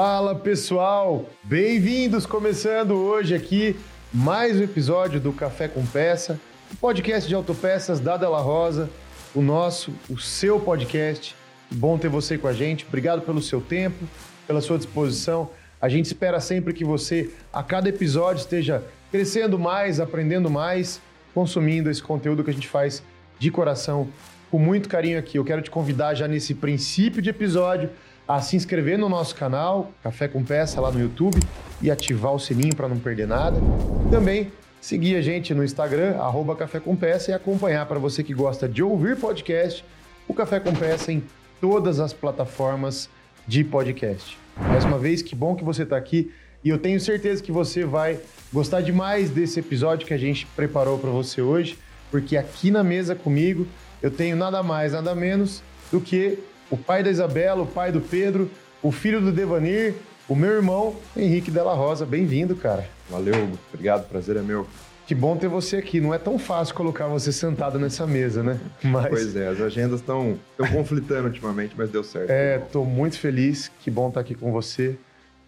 Fala pessoal, bem-vindos! Começando hoje aqui mais um episódio do Café com Peça, o podcast de autopeças da Della Rosa, o nosso, o seu podcast. Bom ter você com a gente, obrigado pelo seu tempo, pela sua disposição. A gente espera sempre que você, a cada episódio, esteja crescendo mais, aprendendo mais, consumindo esse conteúdo que a gente faz de coração, com muito carinho aqui. Eu quero te convidar já nesse princípio de episódio a se inscrever no nosso canal, Café com Peça, lá no YouTube, e ativar o sininho para não perder nada. Também seguir a gente no Instagram, arroba Café com Peça, e acompanhar para você que gosta de ouvir podcast, o Café com Peça em todas as plataformas de podcast. Mais uma vez, que bom que você está aqui e eu tenho certeza que você vai gostar demais desse episódio que a gente preparou para você hoje, porque aqui na mesa comigo eu tenho nada mais, nada menos do que o pai da Isabela, o pai do Pedro, o filho do Devanir, o meu irmão, Henrique Della Rosa. Bem-vindo, cara. Valeu. Obrigado, prazer é meu. Que bom ter você aqui. Não é tão fácil colocar você sentado nessa mesa, né? Mas... Pois é, as agendas estão conflitando ultimamente, mas deu certo. É, tô muito feliz. Que bom estar aqui com você.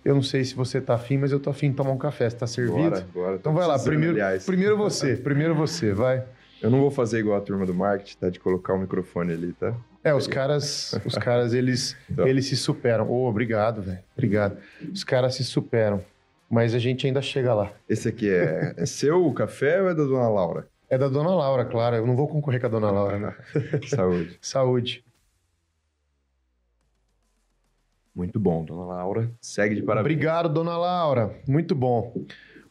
Eu não sei se você tá afim, mas eu tô afim de tomar um café. Você tá servido? Bora, bora. Então vai lá, primeiro, primeiro você, primeiro você, vai. Eu não vou fazer igual a turma do marketing, tá? De colocar o microfone ali, tá? É, os caras, os caras eles, então. eles se superam. Oh, obrigado, velho. Obrigado. Os caras se superam. Mas a gente ainda chega lá. Esse aqui é, é seu o café ou é da dona Laura? É da dona Laura, claro. Eu não vou concorrer com a dona Laura, né? Saúde. Saúde. Muito bom, dona Laura. Segue de parabéns. Obrigado, dona Laura. Muito bom.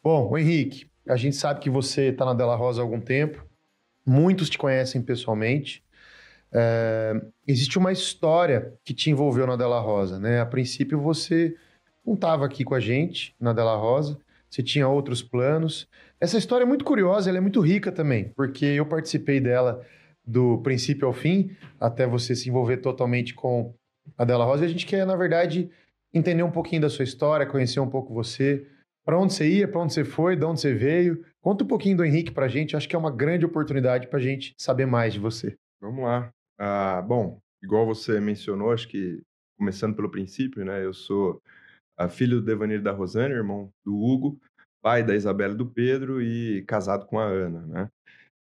Bom, Henrique, a gente sabe que você está na Della Rosa há algum tempo. Muitos te conhecem pessoalmente. É, existe uma história que te envolveu na Della Rosa, né? A princípio você não estava aqui com a gente na Della Rosa, você tinha outros planos. Essa história é muito curiosa, ela é muito rica também, porque eu participei dela do princípio ao fim, até você se envolver totalmente com a Della Rosa. E a gente quer, na verdade, entender um pouquinho da sua história, conhecer um pouco você, para onde você ia, para onde você foi, de onde você veio. Conta um pouquinho do Henrique para a gente, acho que é uma grande oportunidade para a gente saber mais de você. Vamos lá. Ah, bom, igual você mencionou, acho que começando pelo princípio, né? Eu sou a filho do Devanir da Rosane, irmão do Hugo, pai da Isabela e do Pedro e casado com a Ana, né?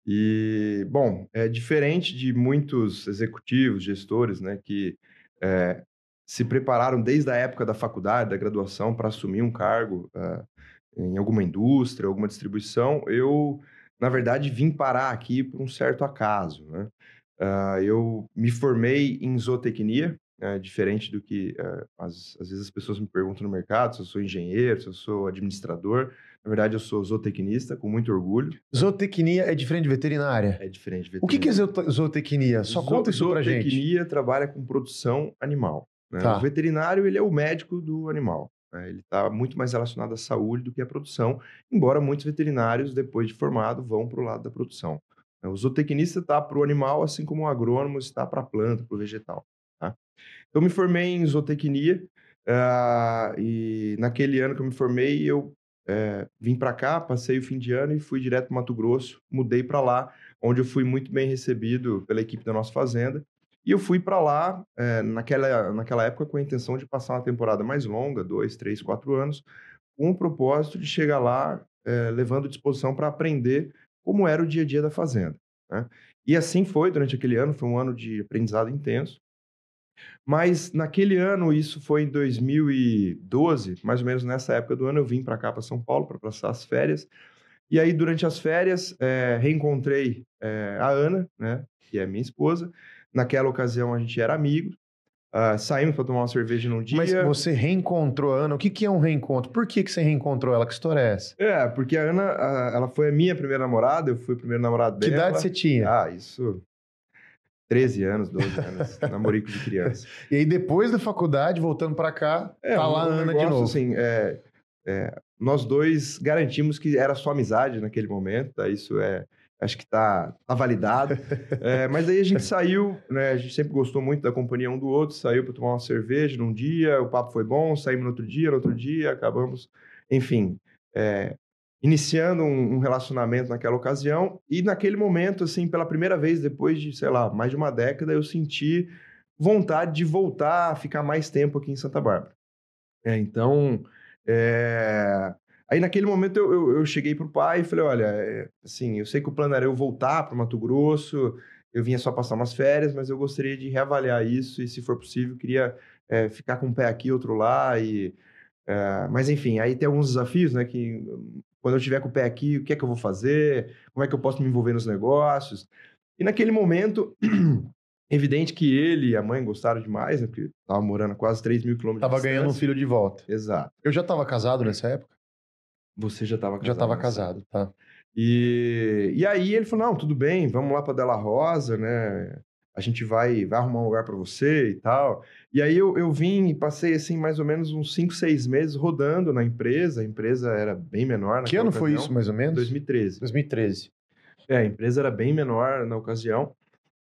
E, bom, é diferente de muitos executivos, gestores, né, que é, se prepararam desde a época da faculdade, da graduação, para assumir um cargo uh, em alguma indústria, alguma distribuição. Eu, na verdade, vim parar aqui por um certo acaso, né? Uh, eu me formei em zootecnia, uh, diferente do que uh, às, às, vezes as pessoas me perguntam no mercado, se eu sou engenheiro, se eu sou administrador. Na verdade, eu sou zootecnista, com muito orgulho. Zootecnia é diferente de veterinária? É diferente de veterinária. O que, que é zootecnia? Só Zo conta isso pra gente. Zootecnia trabalha com produção animal. Né? Tá. O veterinário, ele é o médico do animal. Né? Ele está muito mais relacionado à saúde do que à produção, embora muitos veterinários, depois de formado, vão para o lado da produção. Né, o zootecnista está para o animal, assim como o agrônomo está para a planta, para o vegetal. Tá? Então, me formei em zootecnia uh, e naquele ano que eu me formei, eu uh, vim para cá, passei o fim de ano e fui direto para Mato Grosso, mudei para lá, onde eu fui muito bem recebido pela equipe da nossa fazenda. E eu fui para lá uh, naquela, naquela época com a intenção de passar uma temporada mais longa, dois, três, quatro anos, com o propósito de chegar lá levando disposição para aprender como era o dia a dia da fazenda. Né? E assim foi durante aquele ano, foi um ano de aprendizado intenso. Mas naquele ano, isso foi em 2012, mais ou menos nessa época do ano, eu vim para cá, para São Paulo, para passar as férias. E aí, durante as férias, é, reencontrei é, a Ana, né, que é minha esposa. Naquela ocasião, a gente era amigo. Uh, saímos para tomar uma cerveja num dia. Mas você reencontrou a Ana. O que, que é um reencontro? Por que, que você reencontrou ela? Que história é essa? É, porque a Ana, ela foi a minha primeira namorada, eu fui o primeiro namorado dela. Que idade você tinha? Ah, isso. 13 anos, 12 anos. namorico de criança. E aí, depois da faculdade, voltando para cá, é, tá lá a Ana negócio, de novo. Assim, é, é, nós dois garantimos que era só amizade naquele momento, tá? Isso é acho que está tá validado. é, mas aí a gente saiu, né? A gente sempre gostou muito da companhia um do outro, saiu para tomar uma cerveja num dia, o papo foi bom, saímos no outro dia, no outro dia, acabamos, enfim, é, iniciando um, um, relacionamento naquela ocasião. E naquele momento, assim, pela primeira vez, depois de, sei lá, mais de uma década, eu senti vontade de voltar a ficar mais tempo aqui em Santa Bárbara. É, então, é... aí naquele momento eu, eu, eu cheguei pro pai e falei, olha, é, assim, eu sei que o plano era eu voltar para Mato Grosso, eu vinha só passar umas férias, mas eu gostaria de reavaliar isso e, se for possível, queria é, ficar com um pé aqui, outro lá e... É, mas enfim, aí tem alguns desafios, né? Que quando eu estiver com o pé aqui, o que é que eu vou fazer? Como é que eu posso me envolver nos negócios? E naquele momento, evidente que ele e a mãe gostaram demais, né? Porque tava morando a quase 3 mil quilômetros Tava ganhando um filho de volta. Exato. Eu já estava casado nessa época? Você já estava casado? Já estava casado, tá. E, e aí ele falou, não, tudo bem, vamos lá para Della Rosa, né? A gente vai, vai arrumar um lugar para você e tal. E aí eu, eu vim e passei, assim, mais ou menos uns 5, 6 meses rodando na empresa. A empresa era bem menor. Que ano ocasião. foi isso, mais ou menos? 2013. 2013. É, a empresa era bem menor na ocasião.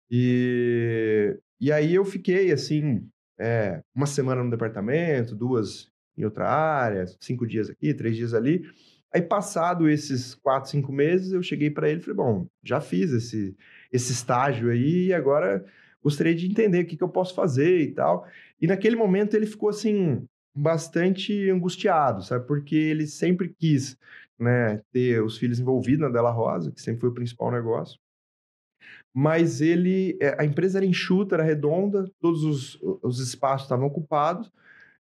E, e aí eu fiquei, assim, é, uma semana no departamento, duas em outra área, cinco dias aqui, três dias ali. Aí, passado esses quatro, cinco meses, eu cheguei para ele e falei, bom, já fiz esse, esse estágio aí e agora gostaria de entender o que, que eu posso fazer e tal. E naquele momento ele ficou assim bastante angustiado, sabe? Porque ele sempre quis, né, ter os filhos envolvidos na Della Rosa, que sempre foi o principal negócio. Mas ele, é, a empresa era enxuta, era redonda, todos os, os espaços estavam ocupados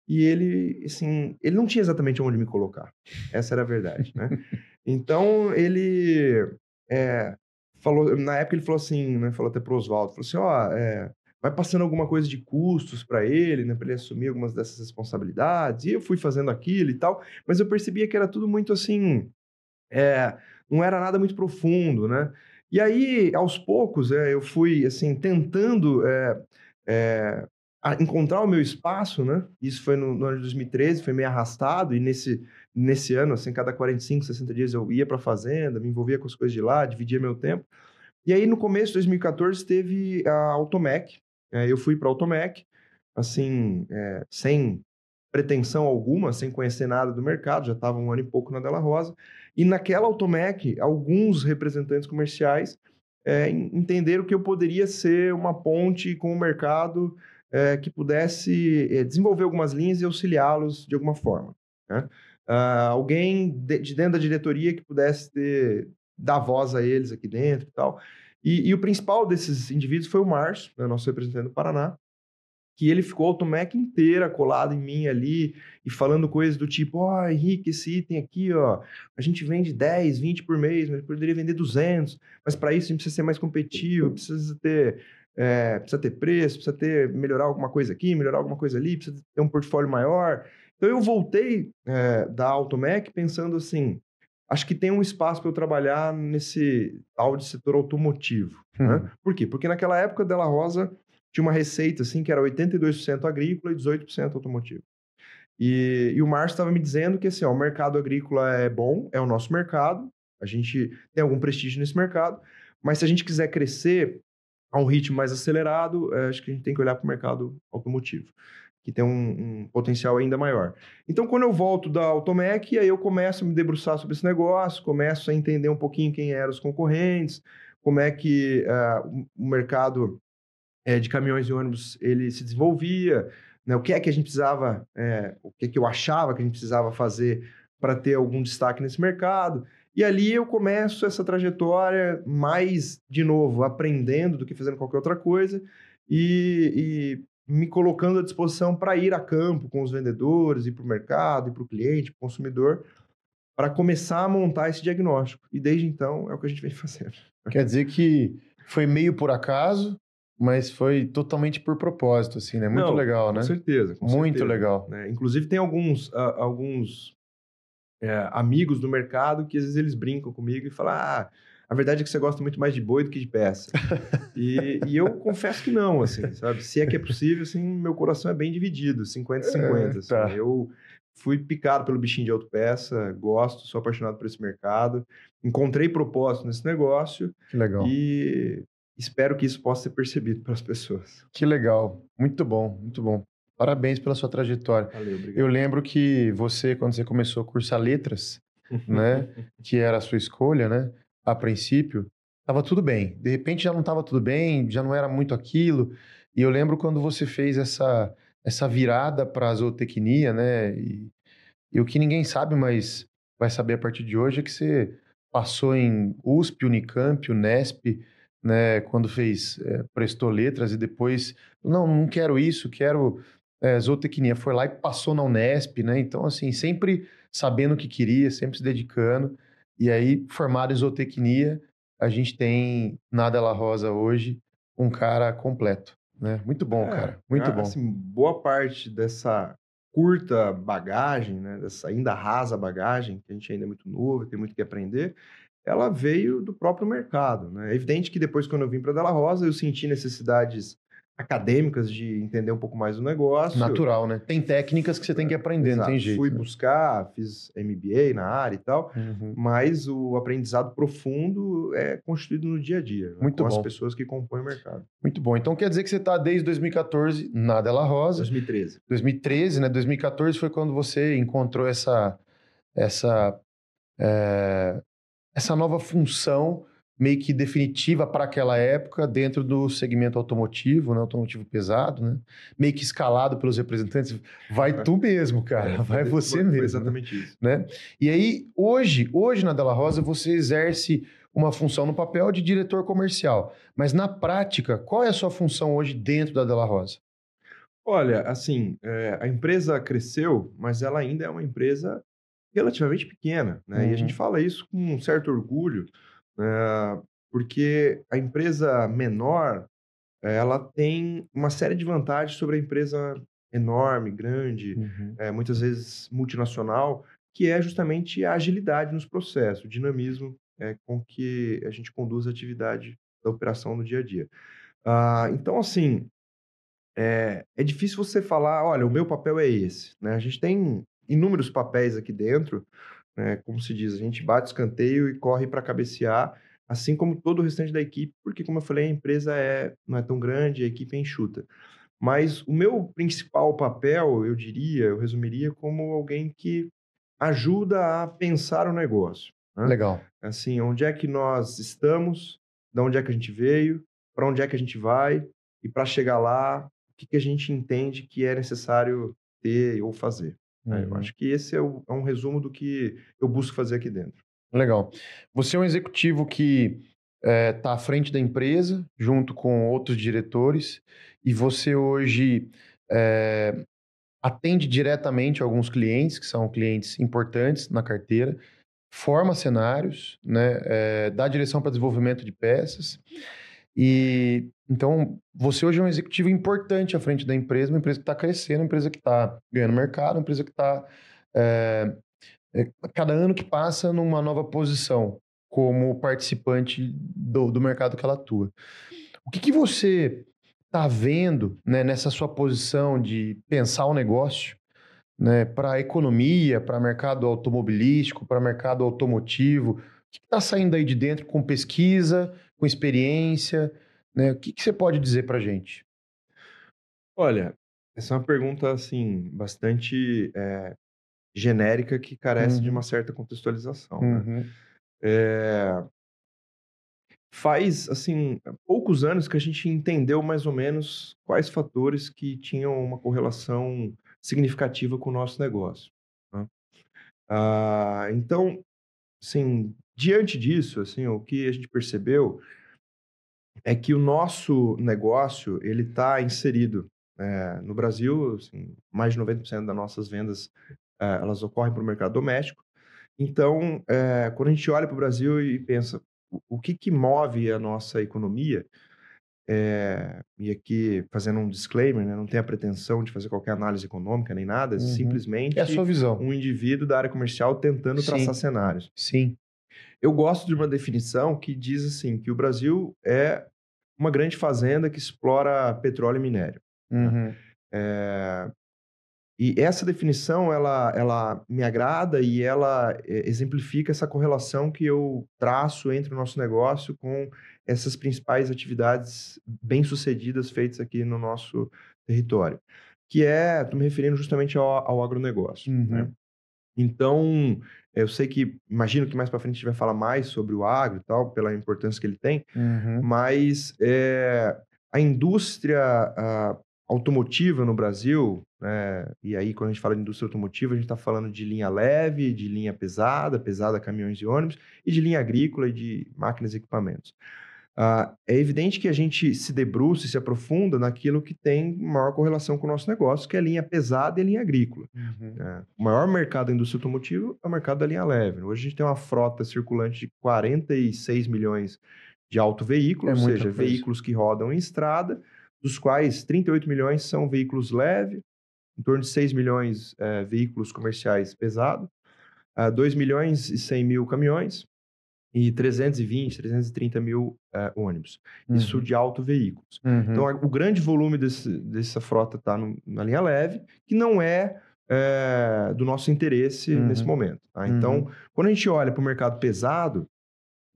e ele, assim, ele não tinha exatamente onde me colocar. Essa era a verdade, né? Então ele é, falou, na época ele falou assim, né? Falou até pro Oswaldo, falou assim, ó, é, vai passando alguma coisa de custos para ele, né? Para ele assumir algumas dessas responsabilidades. E eu fui fazendo aquilo e tal, mas eu percebia que era tudo muito assim, é, não era nada muito profundo, né? E aí, aos poucos, é, eu fui assim tentando é, é, encontrar o meu espaço, né? Isso foi no, no, ano de 2013, foi meio arrastado e nesse nesse ano, assim, cada 45, 60 dias eu ia para a fazenda, me envolvia com as coisas de lá, dividia meu tempo. E aí, no começo de 2014, teve a Automec. É, eu fui para a Automec, assim, é, sem pretensão alguma, sem conhecer nada do mercado, já estava um ano e pouco na Della Rosa. E naquela Automec, alguns representantes comerciais é, entenderam que eu poderia ser uma ponte com o mercado é, que pudesse é, desenvolver algumas linhas e auxiliá-los de alguma forma. Né? Uh, alguém de, de, dentro da diretoria que pudesse ter, dar voz a eles aqui dentro e tal. E, e o principal desses indivíduos foi o Márcio, né, nosso representante do Paraná, que ele ficou a Automec inteira colado em mim ali e falando coisas do tipo, ó, oh, Henrique, esse item aqui, ó, a gente vende 10, 20 por mês, mas poderia vender 200, mas para isso a gente precisa ser mais competitivo, precisa ter, é, precisa ter preço, precisa ter, melhorar alguma coisa aqui, melhorar alguma coisa ali, precisa ter um portfólio maior. Então eu voltei é, da Automec pensando assim, acho que tem um espaço para eu trabalhar nesse tal de setor automotivo. Né? Uhum. Né? Por quê? Porque naquela época Della Rosa tinha uma receita assim que era 82% agrícola e 18% automotivo. E, e o Márcio estava me dizendo que assim, ó, o mercado agrícola é bom, é o nosso mercado, a gente tem algum prestígio nesse mercado, mas se a gente quiser crescer a um ritmo mais acelerado, é, acho que a gente tem que olhar para o mercado automotivo que tem um, um, potencial ainda maior. Então, quando eu volto da Automec, aí eu começo a me debruçar sobre esse negócio, começo a entender um pouquinho quem eram os concorrentes, como é que uh, o mercado uh, de caminhões e ônibus ele se desenvolvia, né? o que é que a gente precisava, o que é que eu achava que a gente precisava fazer para ter algum destaque nesse mercado. E ali eu começo essa trajetória mais, de novo, aprendendo do que fazendo qualquer outra coisa. E, e me colocando à disposição para ir a campo com os vendedores, ir para o mercado, ir para o cliente, para o consumidor, para começar a montar esse diagnóstico. E desde então é o que a gente vem fazendo. Quer dizer que foi meio por acaso, mas foi totalmente por propósito, assim, né? Muito Não, legal, né? Com certeza. Com Muito certeza, legal. Né? Inclusive, tem alguns, uh, alguns é, amigos do mercado que às vezes eles brincam comigo e falam: ah, a verdade é que você gosta muito mais de boi do que de peça. e, e, eu confesso que não, assim, sabe? Se é que é possível, assim, meu coração é bem dividido, 50-50. É, assim. tá. Eu fui picado pelo bichinho de autopeça, gosto, sou apaixonado por esse mercado, encontrei propósito nesse negócio. Que legal. E espero que isso possa ser percebido pelas pessoas. Que legal. Muito bom, muito bom. Parabéns pela sua trajetória. Valeu, obrigado. Eu lembro que você, quando você começou a cursar letras, né, que era a sua escolha, né, a princípio, estava tudo bem. De repente já não estava tudo bem, já não era muito aquilo. E eu lembro quando você fez essa essa virada para a zootecnia, né? E, e o que ninguém sabe, mas vai saber a partir de hoje é que você passou em USP, Unicamp, Unesp, né? Quando fez, é, prestou letras e depois, não, não quero isso, quero é, zootecnia. Foi lá e passou na Unesp, né? Então, assim, sempre sabendo o que queria, sempre se dedicando. E aí, formado em zootecnia, a gente tem na Della Rosa hoje um cara completo, né? Muito bom, é, cara, muito bom. Assim, boa parte dessa curta bagagem, né, dessa ainda rasa bagagem, que a gente ainda é muito novo, tem muito que aprender, ela veio do próprio mercado, né? É evidente que depois, quando eu vim para Della Rosa, eu senti necessidades acadêmicas de entender um pouco mais do negócio. Natural, né? Tem técnicas que você tem que aprender, Exato. não tem jeito. Fui né? buscar, fiz MBA na área e tal, uhum. mas o aprendizado profundo é constituído no dia a dia, né? Muito com bom. as pessoas que compõem o mercado. Muito bom. Então quer dizer que você está desde 2014 na Della Rosa. 2013. 2013, né? 2014 foi quando você encontrou essa essa é, essa nova função meio que definitiva para aquela época dentro do segmento automotivo, né, automotivo pesado, né? Meio que escalado pelos representantes. Vai tu mesmo, cara. É, vai você mesmo. Foi exatamente né? isso. Né? E aí, hoje, hoje na Della Rosa, você exerce uma função no papel de diretor comercial. Mas na prática, qual é a sua função hoje dentro da Della Rosa? Olha, assim, é, a empresa cresceu, mas ela ainda é uma empresa relativamente pequena, né? Uhum. E a gente uhum. fala isso com um certo orgulho, eh, porque a empresa menor ela tem uma série de vantagens sobre a empresa enorme, grande, uhum. é, muitas vezes multinacional, que é justamente a agilidade nos processos, o dinamismo é, com que a gente conduz a atividade da operação no dia a dia. Ah, então, assim, é, é, difícil você falar, olha, o meu papel é esse. Né? A gente tem inúmeros papéis aqui dentro, né? Como se diz, a gente bate escanteio e corre para cabecear, assim como todo o restante da equipe, porque, como eu falei, a empresa é, não é tão grande, a equipe é enxuta. Mas o meu principal papel, eu diria, eu resumiria como alguém que ajuda a pensar o negócio. Né? Legal. Assim, onde é que nós estamos, de onde é que a gente veio, para onde é que a gente vai, e para chegar lá, o que, que a gente entende que é necessário ter ou fazer. Uhum. Eu acho que esse é, o, é, um resumo do que eu busco fazer aqui dentro. Legal. Você é um executivo que está é, tá à frente da empresa, junto com outros diretores, e você hoje é, atende diretamente alguns clientes, que são clientes importantes na carteira, forma cenários, né, é, dá direção para desenvolvimento de peças. E então, você hoje é um executivo importante à frente da empresa, uma empresa que está crescendo, uma empresa que está ganhando mercado, uma empresa que está, é, é, cada ano que passa, numa nova posição como participante do, do mercado que ela atua. O que, que você está vendo né, nessa sua posição de pensar o negócio né, para a economia, para mercado automobilístico, para mercado automotivo? O que está saindo aí de dentro com pesquisa, com experiência? Né? O que, que você pode dizer para a gente? Olha, essa é uma pergunta assim bastante é, genérica que carece uhum. de uma certa contextualização. Né? Uhum. Né? É, faz assim poucos anos que a gente entendeu mais ou menos quais fatores que tinham uma correlação significativa com o nosso negócio. Né? Ah, então, assim, diante disso, assim, o que a gente percebeu é que o nosso negócio ele está inserido é, no Brasil, assim, mais de 90% das nossas vendas é, elas ocorrem para o mercado doméstico. Então, é, quando a gente olha para o Brasil e pensa o, o, que, que move a nossa economia, e aqui fazendo um disclaimer, né, não tem a pretensão de fazer qualquer análise econômica nem nada, uhum. simplesmente é a sua visão. um indivíduo da área comercial tentando Sim. traçar cenários. Sim. Eu gosto de uma definição que diz assim que o Brasil é uma grande fazenda que explora petróleo e minério. Né? Uhum. É, e essa definição ela, ela me agrada e ela é, exemplifica essa correlação que eu traço entre o nosso negócio com essas principais atividades bem-sucedidas feitas aqui no nosso território, que é, estou me referindo justamente ao, ao agronegócio. Né? Uhum. Né? Então, eu sei que, imagino que mais para frente a gente vai falar mais sobre o agro e tal, pela importância que ele tem, uhum. mas é, a indústria a, automotiva no Brasil, né, e aí quando a gente fala de indústria automotiva, a gente está falando de linha leve, de linha pesada, pesada caminhões e ônibus, e de linha agrícola e de máquinas e equipamentos. Uh, é evidente que a gente se debruça e se aprofunda naquilo que tem maior correlação com o nosso negócio, que é a linha pesada e a linha agrícola. Uhum. É, o maior mercado da indústria automotiva é o mercado da linha leve. Hoje a gente tem uma frota circulante de 46 milhões de autoveículos, é ou seja, coisa. veículos que rodam em estrada, dos quais 38 milhões são veículos leves, em torno de 6 milhões é, veículos comerciais pesados, uh, 2 milhões e 100 mil caminhões, e 320, 330 mil é, ônibus. Uhum. Isso de auto veículos. Uhum. Então, o grande volume desse, dessa frota está na linha leve, que não é, é do nosso interesse uhum. nesse momento. Tá? Então, uhum. quando a gente olha para o mercado pesado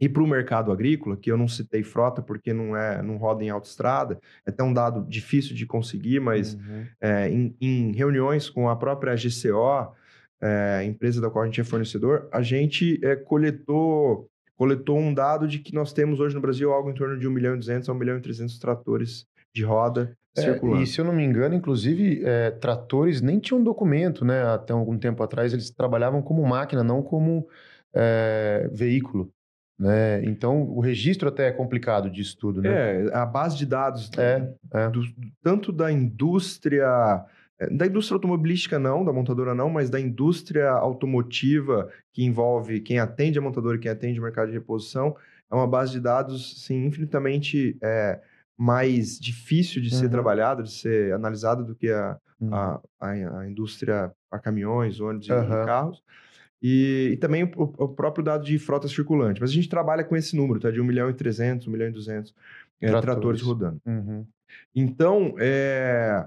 e para o mercado agrícola, que eu não citei frota porque não é não roda em autoestrada, é até um dado difícil de conseguir, mas é, em, em reuniões com a própria GCO, é, empresa da qual a gente é fornecedor, a gente é, coletou coletou um dado de que nós temos hoje no Brasil algo em torno de 1 milhão e 200 a 1 milhão e 300 tratores de roda é, circulando. E se eu não me engano, inclusive, é, tratores nem tinham documento, né? Até algum tempo atrás, eles trabalhavam como máquina, não como é, veículo. Né? Então, o registro até é complicado disso tudo, né? É, a base de dados é, é. do, tanto da indústria da indústria automobilística não, da montadora não, mas da indústria automotiva que envolve quem atende a montadora e quem atende o mercado de reposição, é uma base de dados, sim, infinitamente é, mais difícil de uhum. ser trabalhada, de ser analisada do que a, uhum. a, a, a, indústria para caminhões, ônibus uhum. e carros. E, e também o, o, próprio dado de frota circulante. Mas a gente trabalha com esse número, tá? De 1 milhão e 300, 1 milhão e 200 é, tratores. tratores rodando. Uhum. Então, é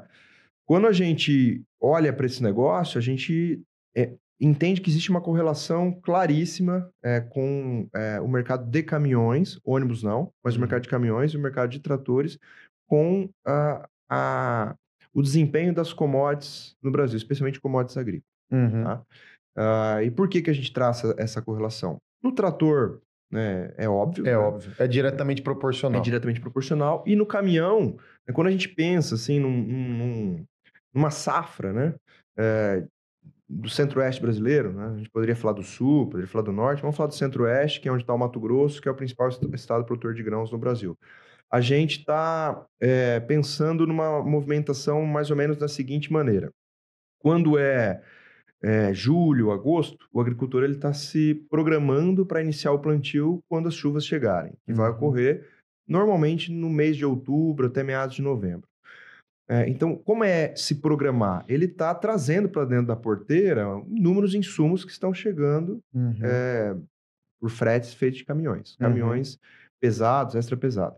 quando a gente olha para esse negócio, a gente é, entende que existe uma correlação claríssima é, com é, o mercado de caminhões, ônibus não, mas o mercado de caminhões e o mercado de tratores, com a, a, o desempenho das commodities no Brasil, especialmente commodities agrícolas. Uhum. Tá? E por que, que a gente traça essa correlação? No trator, né, é óbvio. É né? óbvio. É diretamente proporcional. É diretamente proporcional. E no caminhão, né, quando a gente pensa assim num, num, numa safra, né? É, do centro-oeste brasileiro, né? A gente poderia falar do sul, poderia falar do norte, vamos falar do centro-oeste, que é onde está o Mato Grosso, que é o principal estado produtor de grãos no Brasil. A gente está é, pensando numa movimentação mais ou menos da seguinte maneira. Quando é, é julho, agosto, o agricultor ele está se programando para iniciar o plantio quando as chuvas chegarem, que uhum. vai ocorrer normalmente no mês de outubro até meados de novembro. É, então, como é se programar? Ele está trazendo para dentro da porteira inúmeros insumos que estão chegando uhum. é, por fretes feitos de caminhões. Uhum. Caminhões uhum. pesados, extra pesados.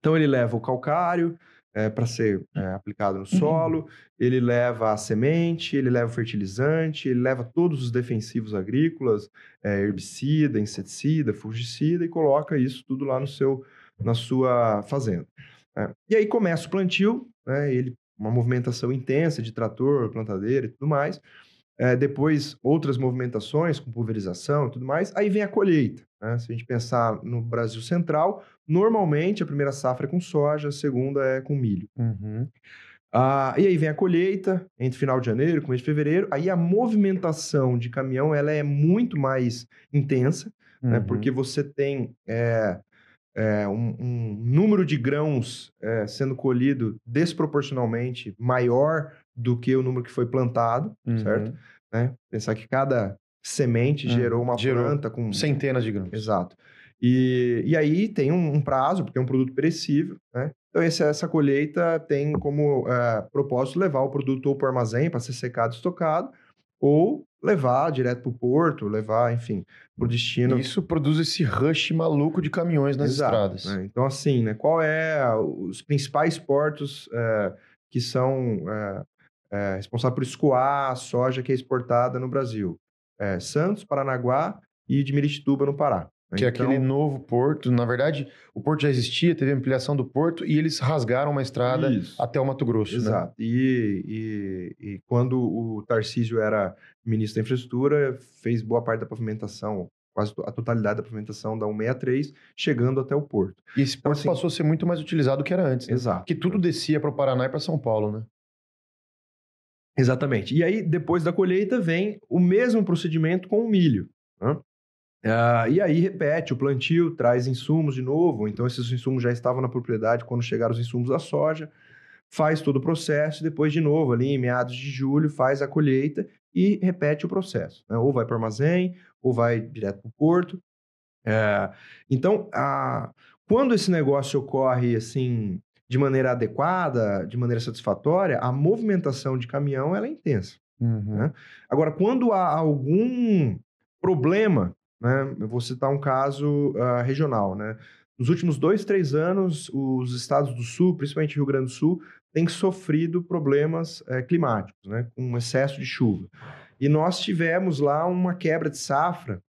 Então, ele leva o calcário é, para ser é, aplicado no solo, uhum. ele leva a semente, ele leva o fertilizante, ele leva todos os defensivos agrícolas, é, herbicida, inseticida, fungicida, e coloca isso tudo lá no seu, na sua fazenda. É. E aí começa o plantio, né? Ele, uma movimentação intensa de trator, plantadeira e tudo mais. É, depois, outras movimentações com pulverização e tudo mais. Aí vem a colheita. Né? Se a gente pensar no Brasil Central, normalmente a primeira safra é com soja, a segunda é com milho. Uhum. Ah, e aí vem a colheita, entre final de janeiro e começo de fevereiro. Aí a movimentação de caminhão ela é muito mais intensa, né? uhum. né? porque você tem é, é, um, um, número de grãos é, sendo colhido desproporcionalmente maior do que o número que foi plantado, uhum. certo? Né? Pensar que cada semente uhum. gerou uma gerou planta com... Centenas de grãos. Exato. E, e aí tem um, um prazo, porque é um produto perecível, né? Então, essa, essa colheita tem como é, propósito levar o produto ou para o armazém para ser secado e estocado, ou levar direto para o porto, levar, enfim, para o destino. Isso produz esse rush maluco de caminhões nas Exato, estradas. Né? Então, assim, né, qual é os principais portos é, que são é, é, responsáveis por escoar a soja que é exportada no Brasil? Santos, Paranaguá e de Miritituba, no Pará. Que então... é aquele então novo porto. Na verdade, o porto já existia, teve ampliação do porto e eles rasgaram uma estrada Isso. até o Mato Grosso. Né? Exato. Né? E, e, e, quando o Tarcísio era ministro da Infraestrutura, fez boa parte da pavimentação, quase a totalidade da pavimentação da 163, chegando até o porto. E esse então, porto assim, passou a ser muito mais utilizado do que era antes. Né? Exato. Que tudo descia para o Paraná e para São Paulo, né? Exatamente. E aí, depois da colheita, vem o mesmo procedimento com o milho. Né? Uh, e aí repete o plantio, traz insumos de novo. Então, esses insumos já estavam na propriedade quando chegaram os insumos da soja. Faz todo o processo, depois, de novo, ali em meados de julho, faz a colheita e repete o processo. Né? Ou vai para o armazém, ou vai direto para o porto. É, então, a, quando esse negócio ocorre assim de maneira adequada, de maneira satisfatória, a movimentação de caminhão ela é intensa. Uhum. Né? Agora, quando há algum problema, né, eu vou citar um caso uh, regional, né? Nos últimos dois, três anos, os estados do Sul, principalmente Rio Grande do Sul, têm sofrido problemas é, climáticos, né, com excesso de chuva. E nós tivemos lá uma quebra de safra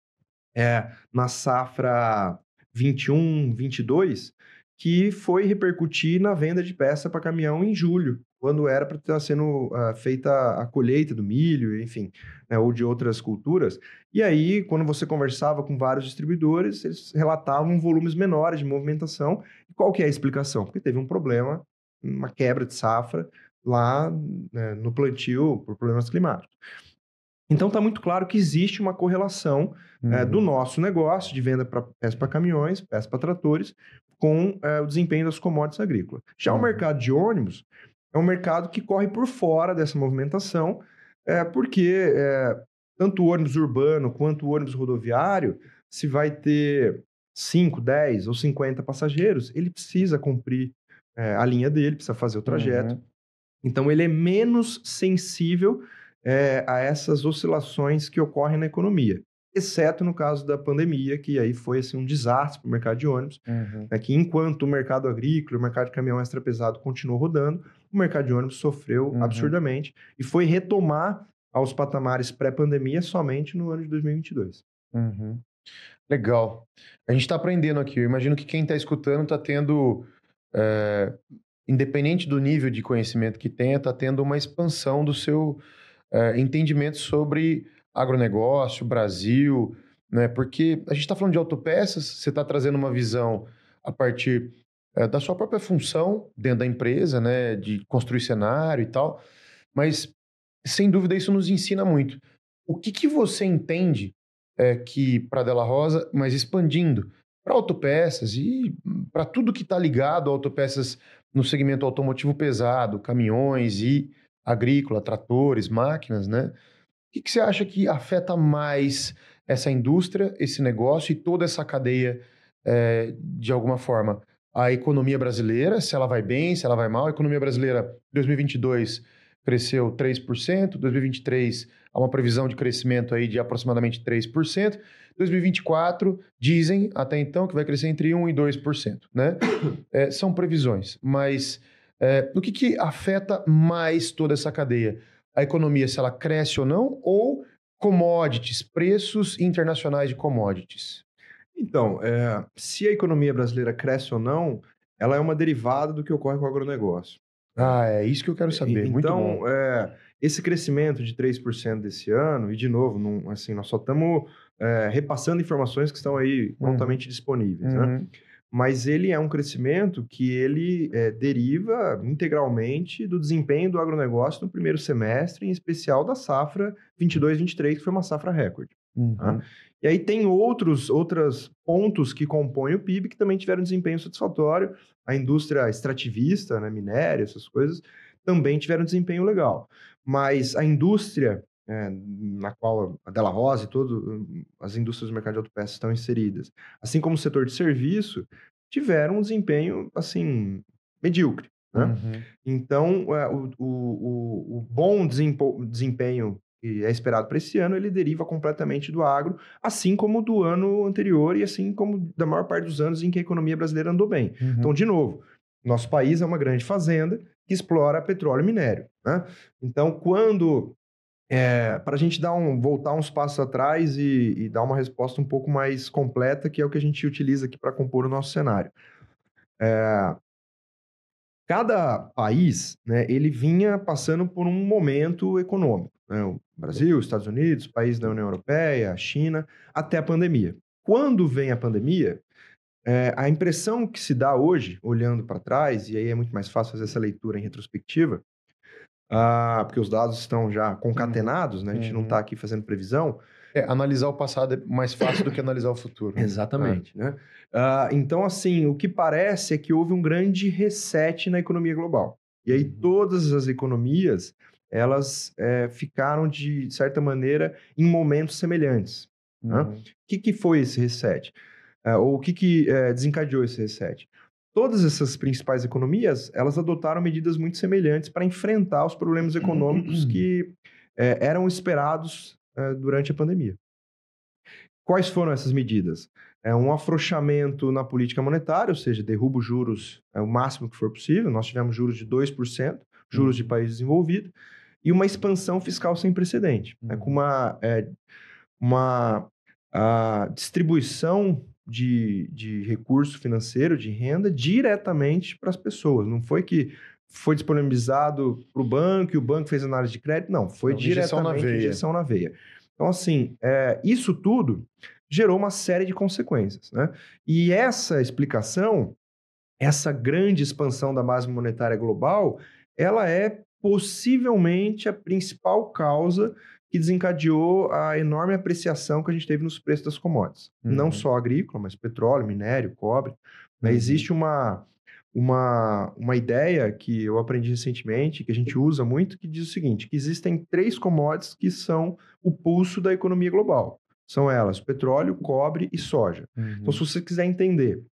é, na safra 21, 22, que foi repercutir na venda de peça para caminhão em julho, quando era para estar sendo uh, feita a colheita do milho, enfim, né, ou de outras culturas. E aí, quando você conversava com vários distribuidores, eles relatavam volumes menores de movimentação. E qual que é a explicação? Porque teve um problema, uma quebra de safra lá né, no plantio por problemas climáticos. Então está muito claro que existe uma correlação uhum. é, do nosso negócio de venda para peça para caminhões, peça para tratores, com é, o desempenho das commodities agrícolas. Já uhum. o mercado de ônibus é um mercado que corre por fora dessa movimentação, é, porque é, tanto o ônibus urbano quanto o ônibus rodoviário, se vai ter 5, 10 ou 50 passageiros, ele precisa cumprir é, a linha dele, precisa fazer o trajeto. Uhum. Então, ele é menos sensível é, a essas oscilações que ocorrem na economia exceto no caso da pandemia, que aí foi assim, um desastre para o mercado de ônibus, uhum. né, que enquanto o mercado agrícola, o mercado de caminhão extra pesado continuou rodando, o mercado de ônibus sofreu uhum. absurdamente e foi retomar aos patamares pré-pandemia somente no ano de 2022. Uhum. Legal. A gente está aprendendo aqui. Eu imagino que quem está escutando está tendo, é, independente do nível de conhecimento que tenha, está tendo uma expansão do seu é, entendimento sobre agronegócio, Brasil, né? Porque a gente está falando de autopeças, você está trazendo uma visão a partir é, da sua própria função dentro da empresa, né? De construir cenário e tal. Mas, sem dúvida, isso nos ensina muito. O que, que você entende é, que para Della Rosa, mas expandindo para autopeças e para tudo que está ligado a autopeças no segmento automotivo pesado, caminhões e agrícola, tratores, máquinas, né? que, que você acha que afeta mais essa indústria, esse negócio e toda essa cadeia é, de alguma forma? A economia brasileira, se ela vai bem, se ela vai mal. A economia brasileira, 2022, cresceu 3%, 2023 há uma previsão de crescimento aí de aproximadamente 3%. 2024 dizem até então que vai crescer entre 1 e 2%, né? É, são previsões, mas é, o que, que afeta mais toda essa cadeia? a economia se ela cresce ou não, ou commodities, preços internacionais de commodities? Então, é, se a economia brasileira cresce ou não, ela é uma derivada do que ocorre com o agronegócio. Ah, é isso que eu quero saber. Então, é, esse crescimento de 3% desse ano, e de novo, não, assim, nós só estamos é, repassando informações que estão aí uhum. prontamente disponíveis. Né? Uhum. Né? mas ele é um crescimento que ele é, deriva integralmente do desempenho do agronegócio no primeiro semestre, em especial da safra 22-23, que foi uma safra recorde. Tá? Uhum. Tá? E aí tem outros, outros pontos que compõem o PIB que também tiveram desempenho satisfatório. A indústria extrativista, né, minério, essas coisas, também tiveram desempenho legal. Mas a indústria é, na qual a Della Rosa e todas as indústrias do mercado de autopeças estão inseridas, assim como o setor de serviço, tiveram um desempenho, assim, medíocre. Né? Uhum. Então, é, o, o, o, bom desempenho que é esperado para esse ano, ele deriva completamente do agro, assim como do ano anterior e assim como da maior parte dos anos em que a economia brasileira andou bem. Uhum. Então, de novo, nosso país é uma grande fazenda que explora petróleo e minério. Né? Então, quando é, para a gente dar um, voltar uns passos atrás e, e, dar uma resposta um pouco mais completa, que é o que a gente utiliza aqui para compor o nosso cenário. É, cada país, né, ele vinha passando por um momento econômico. Né? o Brasil, Estados Unidos, países da União Europeia, a China, até a pandemia. Quando vem a pandemia, é, a impressão que se dá hoje, olhando para trás, e aí é muito mais fácil fazer essa leitura em retrospectiva, ah, porque os dados estão já concatenados, né? A gente uhum. não está aqui fazendo previsão. É, analisar o passado é mais fácil do que analisar o futuro. Exatamente. É. Né? Uh, então, assim, o que parece é que houve um grande reset na economia global. E aí uhum. todas as economias, elas é, ficaram, de certa maneira, em momentos semelhantes. Né? Uhum. Né? O que, que foi esse reset? Uh, ou o que, que é, desencadeou esse reset? Todas essas principais economias, elas adotaram medidas muito semelhantes para enfrentar os problemas econômicos uhum. que é, eram esperados é, durante a pandemia. Quais foram essas medidas? É um afrouxamento na política monetária, ou seja, derruba os juros é, o máximo que for possível. Nós tivemos juros de 2%, juros uhum. de país desenvolvido, e uma expansão fiscal sem precedente, né, uhum. com uma, é, uma a distribuição de, de recurso financeiro, de renda, diretamente para as pessoas. Não foi que foi disponibilizado para o banco e o banco fez análise de crédito. Não, foi Não, diretamente injeção na veia. Então, assim, é, isso tudo gerou uma série de consequências. Né? E essa explicação, essa grande expansão da base monetária global, ela é possivelmente a principal causa que desencadeou a enorme apreciação que a gente teve nos preços das commodities. Uhum. Não só agrícola, mas petróleo, minério, cobre. Né? Uhum. Existe uma, uma, uma ideia que eu aprendi recentemente, que a gente usa muito, que diz o seguinte, que existem três commodities que são o pulso da economia global. São elas petróleo, cobre e soja. Uhum. Então, se você quiser entender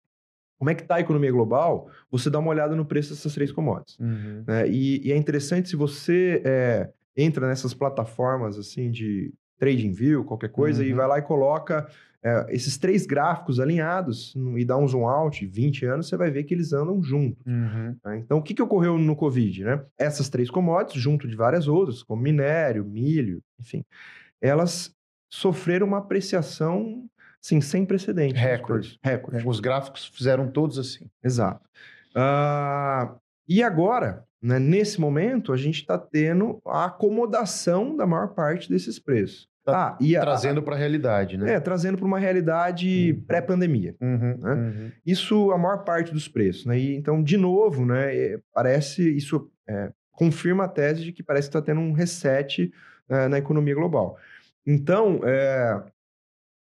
como é que está a economia global, você dá uma olhada no preço dessas três commodities. Uhum. Né? E, e, é interessante se você é, entra nessas plataformas assim de trading view, qualquer coisa, uhum. e vai lá e coloca é, esses três gráficos alinhados e dá um zoom out, 20 anos, você vai ver que eles andam juntos. Uhum. Né? Então, o que, que ocorreu no Covid? Né? Essas três commodities, junto de várias outras, como minério, milho, enfim, elas sofreram uma apreciação sim, sem precedentes. Recorde. Recorde. Os gráficos fizeram todos assim. Exato. Uh, e agora, né, nesse momento, a gente está tendo a acomodação da maior parte desses preços. Tá ah, e trazendo para a realidade, né? É, trazendo para uma realidade uhum. pré-pandemia. Uhum, né? uhum. Isso a maior parte dos preços, né? E, então, de novo, né? É, parece isso é, confirma a tese de que parece que está tendo um reset é, na economia global. Então, é,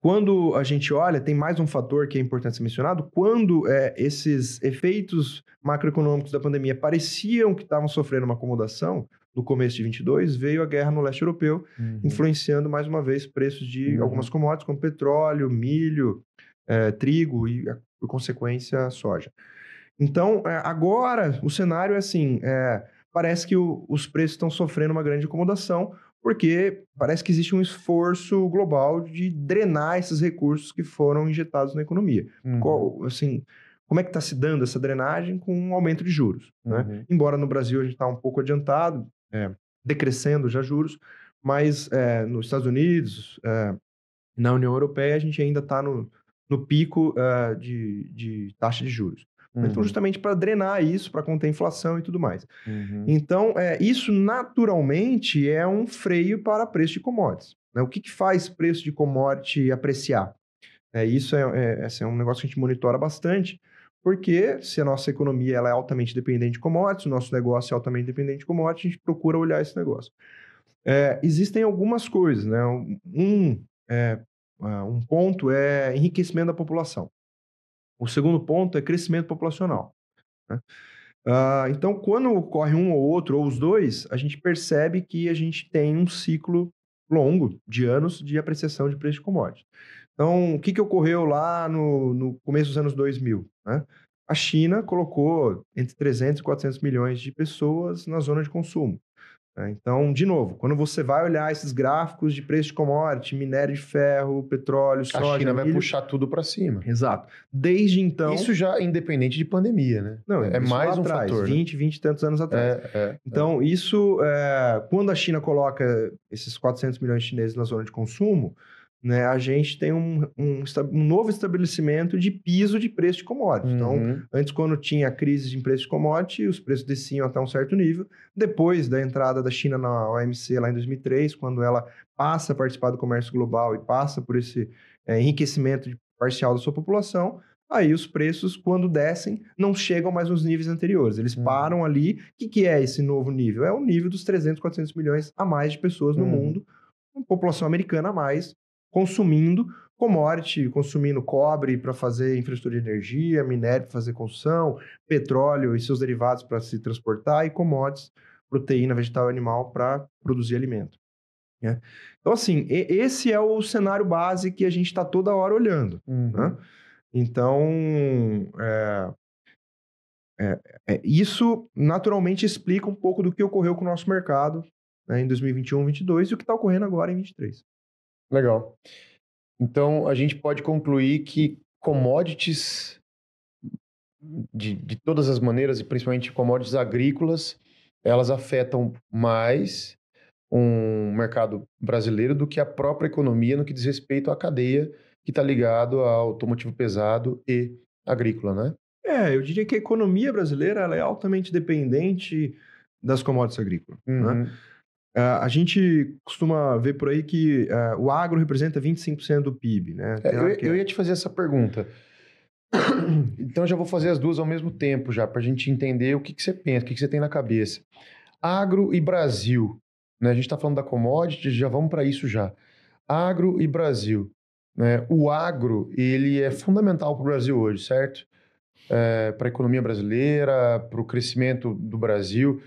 quando a gente olha, tem mais um fator que é importante ser mencionado. Quando é, esses efeitos macroeconômicos da pandemia pareciam que estavam sofrendo uma acomodação, no começo de 22, veio a guerra no leste europeu, uhum. influenciando mais uma vez preços de uhum. algumas commodities, como petróleo, milho, é, trigo e, por consequência, soja. Então, é, agora o cenário é assim: é, parece que o, os preços estão sofrendo uma grande acomodação, porque parece que existe um esforço global de drenar esses recursos que foram injetados na economia. Uhum. Qual, assim, como é que está se dando essa drenagem com um aumento de juros? Né? Uhum. Né? Embora no Brasil a gente está um pouco adiantado, é, decrescendo já juros, mas é, nos Estados Unidos, é, na União Europeia, a gente ainda está no, no pico é, de, de taxa de juros. Então, uhum. Então, justamente para drenar isso, para conter inflação e tudo mais. Uhum. Então, é, isso naturalmente é um freio para preço de commodities. Né? O que, que faz preço de commodity apreciar? É, isso é, é, é um negócio que a gente monitora bastante, porque se a nossa economia ela é altamente dependente de commodities, o nosso negócio é altamente dependente de commodities, a gente procura olhar esse negócio. É, existem algumas coisas, né? Um, é, um ponto é enriquecimento da população. O segundo ponto é crescimento populacional. Né? Uh, então, quando ocorre um ou outro, ou os dois, a gente percebe que a gente tem um ciclo longo de anos de apreciação de preço de commodities. Então, o que, que ocorreu lá no, no começo dos anos 2000? Né? A China colocou entre 300 e 400 milhões de pessoas na zona de consumo. Né? Então, de novo, quando você vai olhar esses gráficos de preço de commodity, minério de ferro, petróleo, soja... A China vai milho... puxar tudo para cima. Exato. Desde então... Isso já é independente de pandemia, né? Não, é mais um atrás, fator. 20, né? 20 e tantos anos atrás. É, é, então, é. isso... É... Quando a China coloca esses 400 milhões de chineses na zona de consumo, né, a gente tem um, um, um, novo estabelecimento de piso de preço de commodities. Então, uhum. Então, antes, quando tinha crise de preço de commodity, os preços desciam até um certo nível. Depois da entrada da China na OMC, lá em 2003, quando ela passa a participar do comércio global e passa por esse é, enriquecimento parcial da sua população, aí os preços, quando descem, não chegam mais nos níveis anteriores. Eles uhum. param ali. O que, que, é esse novo nível? É o nível dos 300, 400 milhões a mais de pessoas no uhum. mundo, uma população americana a mais consumindo commodity, consumindo cobre para fazer infraestrutura de energia, minério para fazer construção, petróleo e seus derivados para se transportar e commodities, proteína vegetal e animal para produzir alimento. Né? Então, assim, esse é o cenário base que a gente está toda hora olhando. Uhum. Né? Então, é, é, é, isso naturalmente explica um pouco do que ocorreu com o nosso mercado né, em 2021, 2022 e o que está ocorrendo agora em 2023. Legal. Então, a gente pode concluir que commodities, de, de todas as maneiras, e principalmente commodities agrícolas, elas afetam mais um mercado brasileiro do que a própria economia no que diz respeito à cadeia que está ligado ao automotivo pesado e agrícola, né? É, eu diria que a economia brasileira é altamente dependente das commodities agrícolas. Né? Uhum. Né? Uh, a gente costuma ver por aí que uh, o agro representa 25% do PIB, né? É, eu, eu, ia te fazer essa pergunta. então, já vou fazer as duas ao mesmo tempo, já, para a gente entender o que, que você pensa, o que, que você tem na cabeça. Agro e Brasil. Né? A gente está falando da commodity, já vamos para isso já. Agro e Brasil. Né? O agro, ele é fundamental para o Brasil hoje, certo? É, para a economia brasileira, para o crescimento do Brasil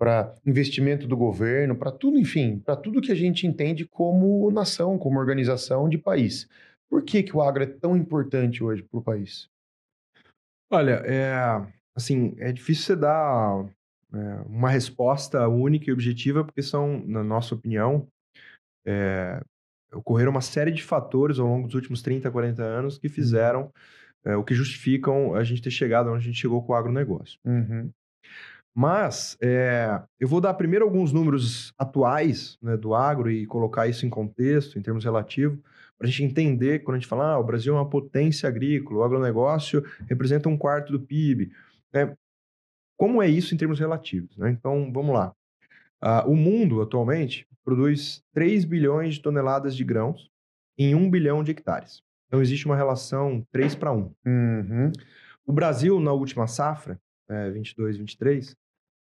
para investimento do governo, para tudo, enfim, para tudo que a gente entende como nação, como organização de país. Por que, que o agro é tão importante hoje para o país? Olha, é, assim, é difícil você dar é, uma resposta única e objetiva, porque são, na nossa opinião, é, ocorreram uma série de fatores ao longo dos últimos 30, 40 anos que uhum. fizeram é, o que justificam a gente ter chegado onde a gente chegou com o agronegócio. Uhum. Mas é, eu vou dar primeiro alguns números atuais né, do agro e colocar isso em contexto, em termos relativos, para a gente entender quando a gente fala ah, o Brasil é uma potência agrícola, o agronegócio representa um quarto do PIB. Né? Como é isso em termos relativos? Né? Então, vamos lá. Uh, o mundo, atualmente, produz 3 bilhões de toneladas de grãos em 1 bilhão de hectares. Então, existe uma relação 3 para 1. Uhum. O Brasil, na última safra, é, 22, 23,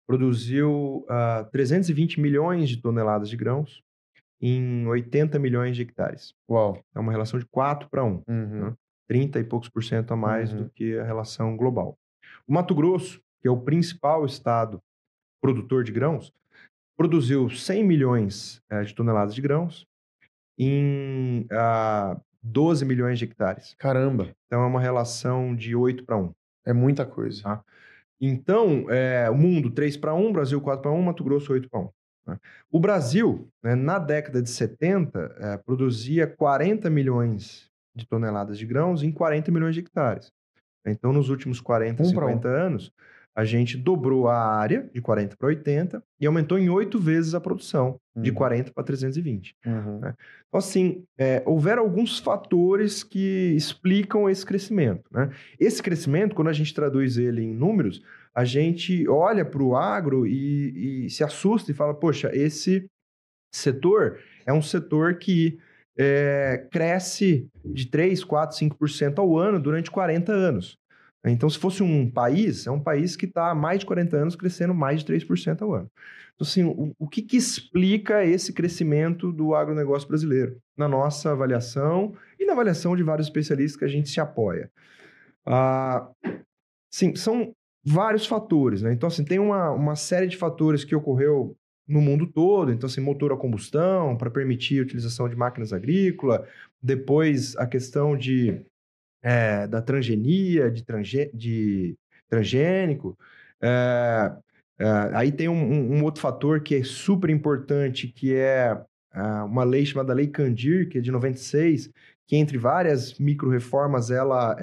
produziu uh, ah, 320 milhões de toneladas de grãos em 80 milhões de hectares. Uau! É uma relação de 4 para 1. Uhum. Né? 30 e poucos por cento a mais uhum. do que a relação global. O Mato Grosso, que é o principal estado produtor de grãos, produziu 100 milhões uh, de toneladas de grãos em uh, ah, 12 milhões de hectares. Caramba! Então é uma relação de 8 para 1. É muita coisa. Tá? Então, é, o mundo 3 para 1, Brasil 4 para 1, Mato Grosso 8 para 1. Né? O Brasil, né, na década de 70, é, produzia 40 milhões de toneladas de grãos em 40 milhões de hectares. Então, nos últimos 40, um 50 anos, a gente dobrou a área de 40 para 80 e aumentou em oito vezes a produção, uhum. de 40 para 320. Uhum. Né? Então, assim, é, houveram alguns fatores que explicam esse crescimento. Né? Esse crescimento, quando a gente traduz ele em números, a gente olha para o agro e, e, se assusta e fala: poxa, esse setor é um setor que é, cresce de 3, 4, 5% ao ano durante 40 anos. Então, se fosse um país, é um país que está há mais de 40 anos crescendo mais de 3% ao ano. Então, assim, o, o que, que, explica esse crescimento do agronegócio brasileiro? Na nossa avaliação e na avaliação de vários especialistas que a gente se apoia. Ah, sim, são vários fatores, né? Então, assim, tem uma, uma série de fatores que ocorreu no mundo todo, então, assim, motor a combustão para permitir a utilização de máquinas agrícolas, depois a questão de é, da transgenia, de, transge, de transgênico. É, é, aí tem um, um, outro fator que é super importante, que é uma lei chamada Lei Candir, que é de 96, que entre várias micro-reformas ela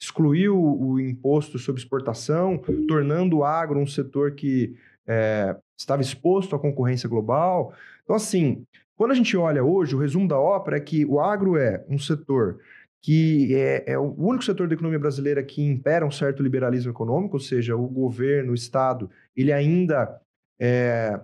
excluiu o imposto sobre exportação, tornando o agro um setor que estava exposto à concorrência global. Então, assim, quando a gente olha hoje, o resumo da ópera é que o agro é um setor que é, é, o único setor da economia brasileira que impera um certo liberalismo econômico, ou seja, o governo, o Estado, ele ainda é,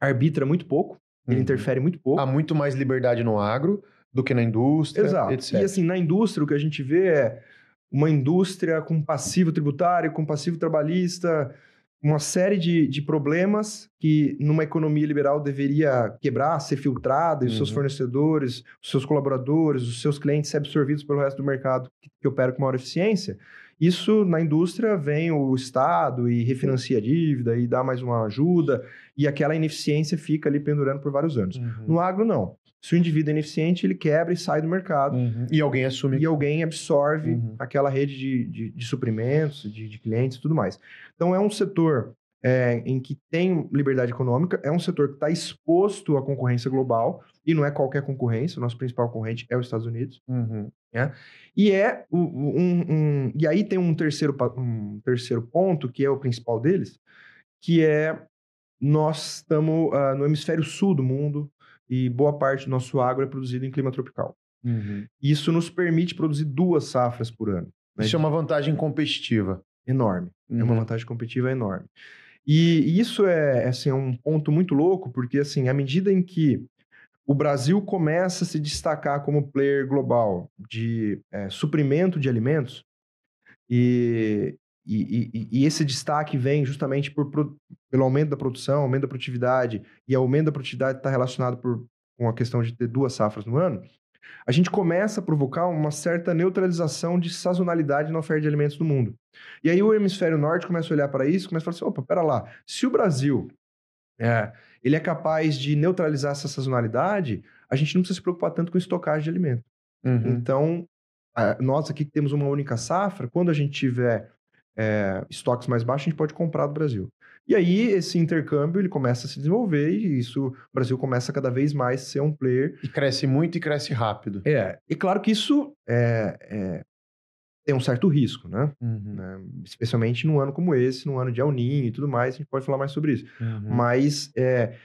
arbitra muito pouco, ele uhum. interfere muito pouco. Há muito mais liberdade no agro do que na indústria, Exato. etc. E assim, na indústria, o que a gente vê é uma indústria com passivo tributário, com passivo trabalhista, uma série de, de problemas que numa economia liberal deveria quebrar, ser filtrada, e os seus uhum. fornecedores, os seus colaboradores, os seus clientes ser absorvidos pelo resto do mercado que, que opera com maior eficiência. Isso na indústria vem o Estado e refinancia a dívida e dá mais uma ajuda, e aquela ineficiência fica ali pendurando por vários anos. Uhum. No agro, não. Se o indivíduo é ineficiente, ele quebra e sai do mercado. Uhum. E alguém assume. E alguém absorve uhum. aquela rede de, de, de suprimentos, de, de, clientes e tudo mais. Então, é um setor é, em que tem liberdade econômica, é um setor que está exposto à concorrência global, e não é qualquer concorrência, o nosso principal concorrente é os Estados Unidos. Uhum. Né? E é um, um, E aí tem um terceiro, um terceiro ponto, que é o principal deles, que é nós estamos uh, no hemisfério sul do mundo, e boa parte do nosso agro é produzido em clima tropical. Uhum. Isso nos permite produzir duas safras por ano. Né? Isso é uma vantagem competitiva. Enorme. Uhum. É uma uhum. vantagem competitiva enorme. E isso é, assim, é um ponto muito louco, porque assim, à medida em que o Brasil começa a se destacar como player global de é, suprimento de alimentos, e, e, e, e, esse destaque vem justamente por, por, pelo aumento da produção, aumento da produtividade, e aumento da produtividade está relacionado por, com a questão de ter duas safras no ano, a gente começa a provocar uma certa neutralização de sazonalidade na oferta de alimentos do mundo. E aí o hemisfério norte começa a olhar para isso, começa a falar assim, opa, pera lá, se o Brasil é, ele é capaz de neutralizar essa sazonalidade, a gente não precisa se preocupar tanto com estocagem de alimento. Uhum. Então, nós aqui que temos uma única safra, quando a gente tiver é, estoques mais baixos, a gente pode comprar do Brasil. E aí esse intercâmbio ele começa a se desenvolver e isso o Brasil começa cada vez mais a ser um player. E cresce muito e cresce rápido. É, e claro que isso é, é tem um certo risco, né? Uhum. né? Especialmente num ano como esse, num ano de El Niño e tudo mais, a gente pode falar mais sobre isso. Uhum. Mas é,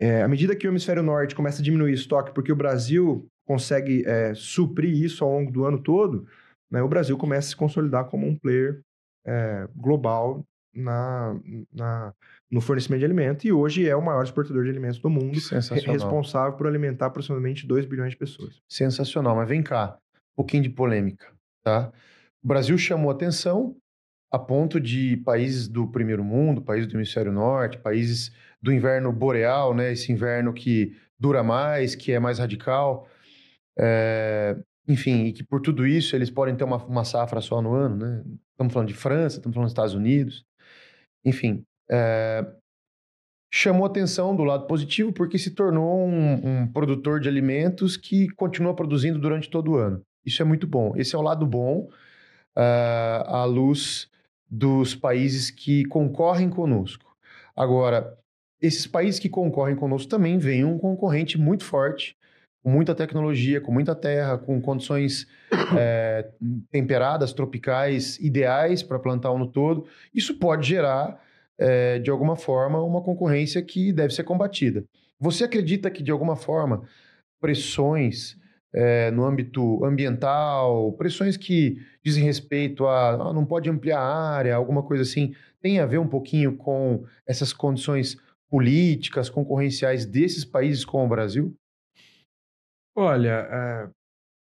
é, à medida que o hemisfério norte começa a diminuir o estoque, porque o Brasil consegue é, suprir isso ao longo do ano todo, né, o Brasil começa a se consolidar como um player é, global na, na, no fornecimento de alimentos e hoje é o maior exportador de alimentos do mundo, responsável por alimentar aproximadamente 2 bilhões de pessoas. Sensacional, mas vem cá, um pouquinho de polêmica, tá? O Brasil chamou atenção a ponto de países do primeiro mundo, países do hemisfério norte, países do inverno boreal, né? Esse inverno que dura mais, que é mais radical, é, enfim, e que por tudo isso eles podem ter uma, uma safra só no ano, né? Estamos falando de França, estamos falando dos Estados Unidos. Enfim, é, chamou atenção do lado positivo porque se tornou um, um, produtor de alimentos que continua produzindo durante todo o ano. Isso é muito bom. Esse é o lado bom uh, à luz dos países que concorrem conosco. Agora, esses países que concorrem conosco também vêm um concorrente muito forte com muita tecnologia, com muita terra, com condições é, temperadas, tropicais, ideais para plantar um no todo. Isso pode gerar, é, de alguma forma, uma concorrência que deve ser combatida. Você acredita que, de alguma forma, pressões é, no âmbito ambiental, pressões que dizem respeito a ah, não pode ampliar a área, alguma coisa assim, tem a ver um pouquinho com essas condições políticas, concorrenciais desses países com o Brasil? Olha, é,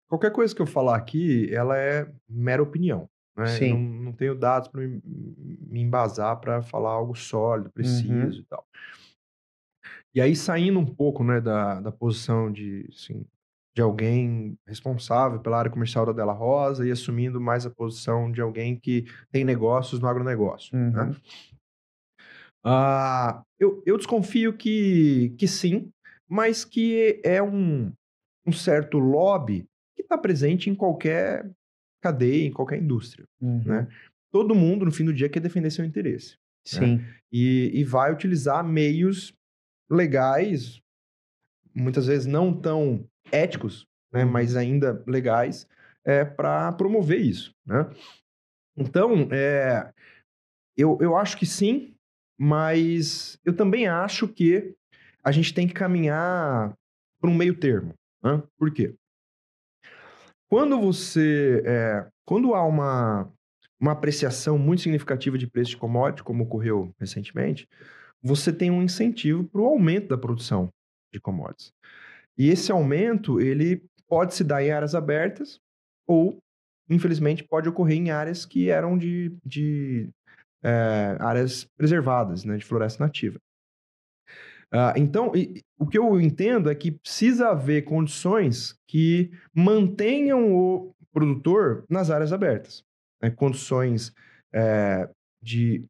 qualquer coisa que eu falar aqui, ela é mera opinião. Né? Sim. Não, não, tenho dados para me, me embasar para falar algo sólido, preciso uhum. e tal. E aí, saindo um pouco né, da, da posição de, assim, de alguém responsável pela área comercial da Della Rosa e assumindo mais a posição de alguém que tem negócios no agronegócio. Né? Uhum. Né? Uh, eu, eu desconfio que, que sim, mas que é um, um certo lobby que está presente em qualquer cadeia, em qualquer indústria. Uhum. Né? Todo mundo, no fim do dia, quer defender seu interesse. Né? Sim. Né? E, e vai utilizar meios legais, muitas vezes não tão éticos, né? Uhum. mas ainda legais, é, para promover isso. Né? Então, é, eu, eu acho que sim, mas eu também acho que a gente tem que caminhar para um meio termo. Né? Por quê? Quando você. É, quando há uma, uma apreciação muito significativa de preço de commodity, como ocorreu recentemente, você tem um incentivo para o aumento da produção de commodities. E esse aumento, ele pode se dar em áreas abertas ou, infelizmente, pode ocorrer em áreas que eram de, de é, áreas preservadas, né, de floresta nativa. Uh, então, e, o que eu entendo é que precisa haver condições que mantenham o produtor nas áreas abertas. Né? Condições é, de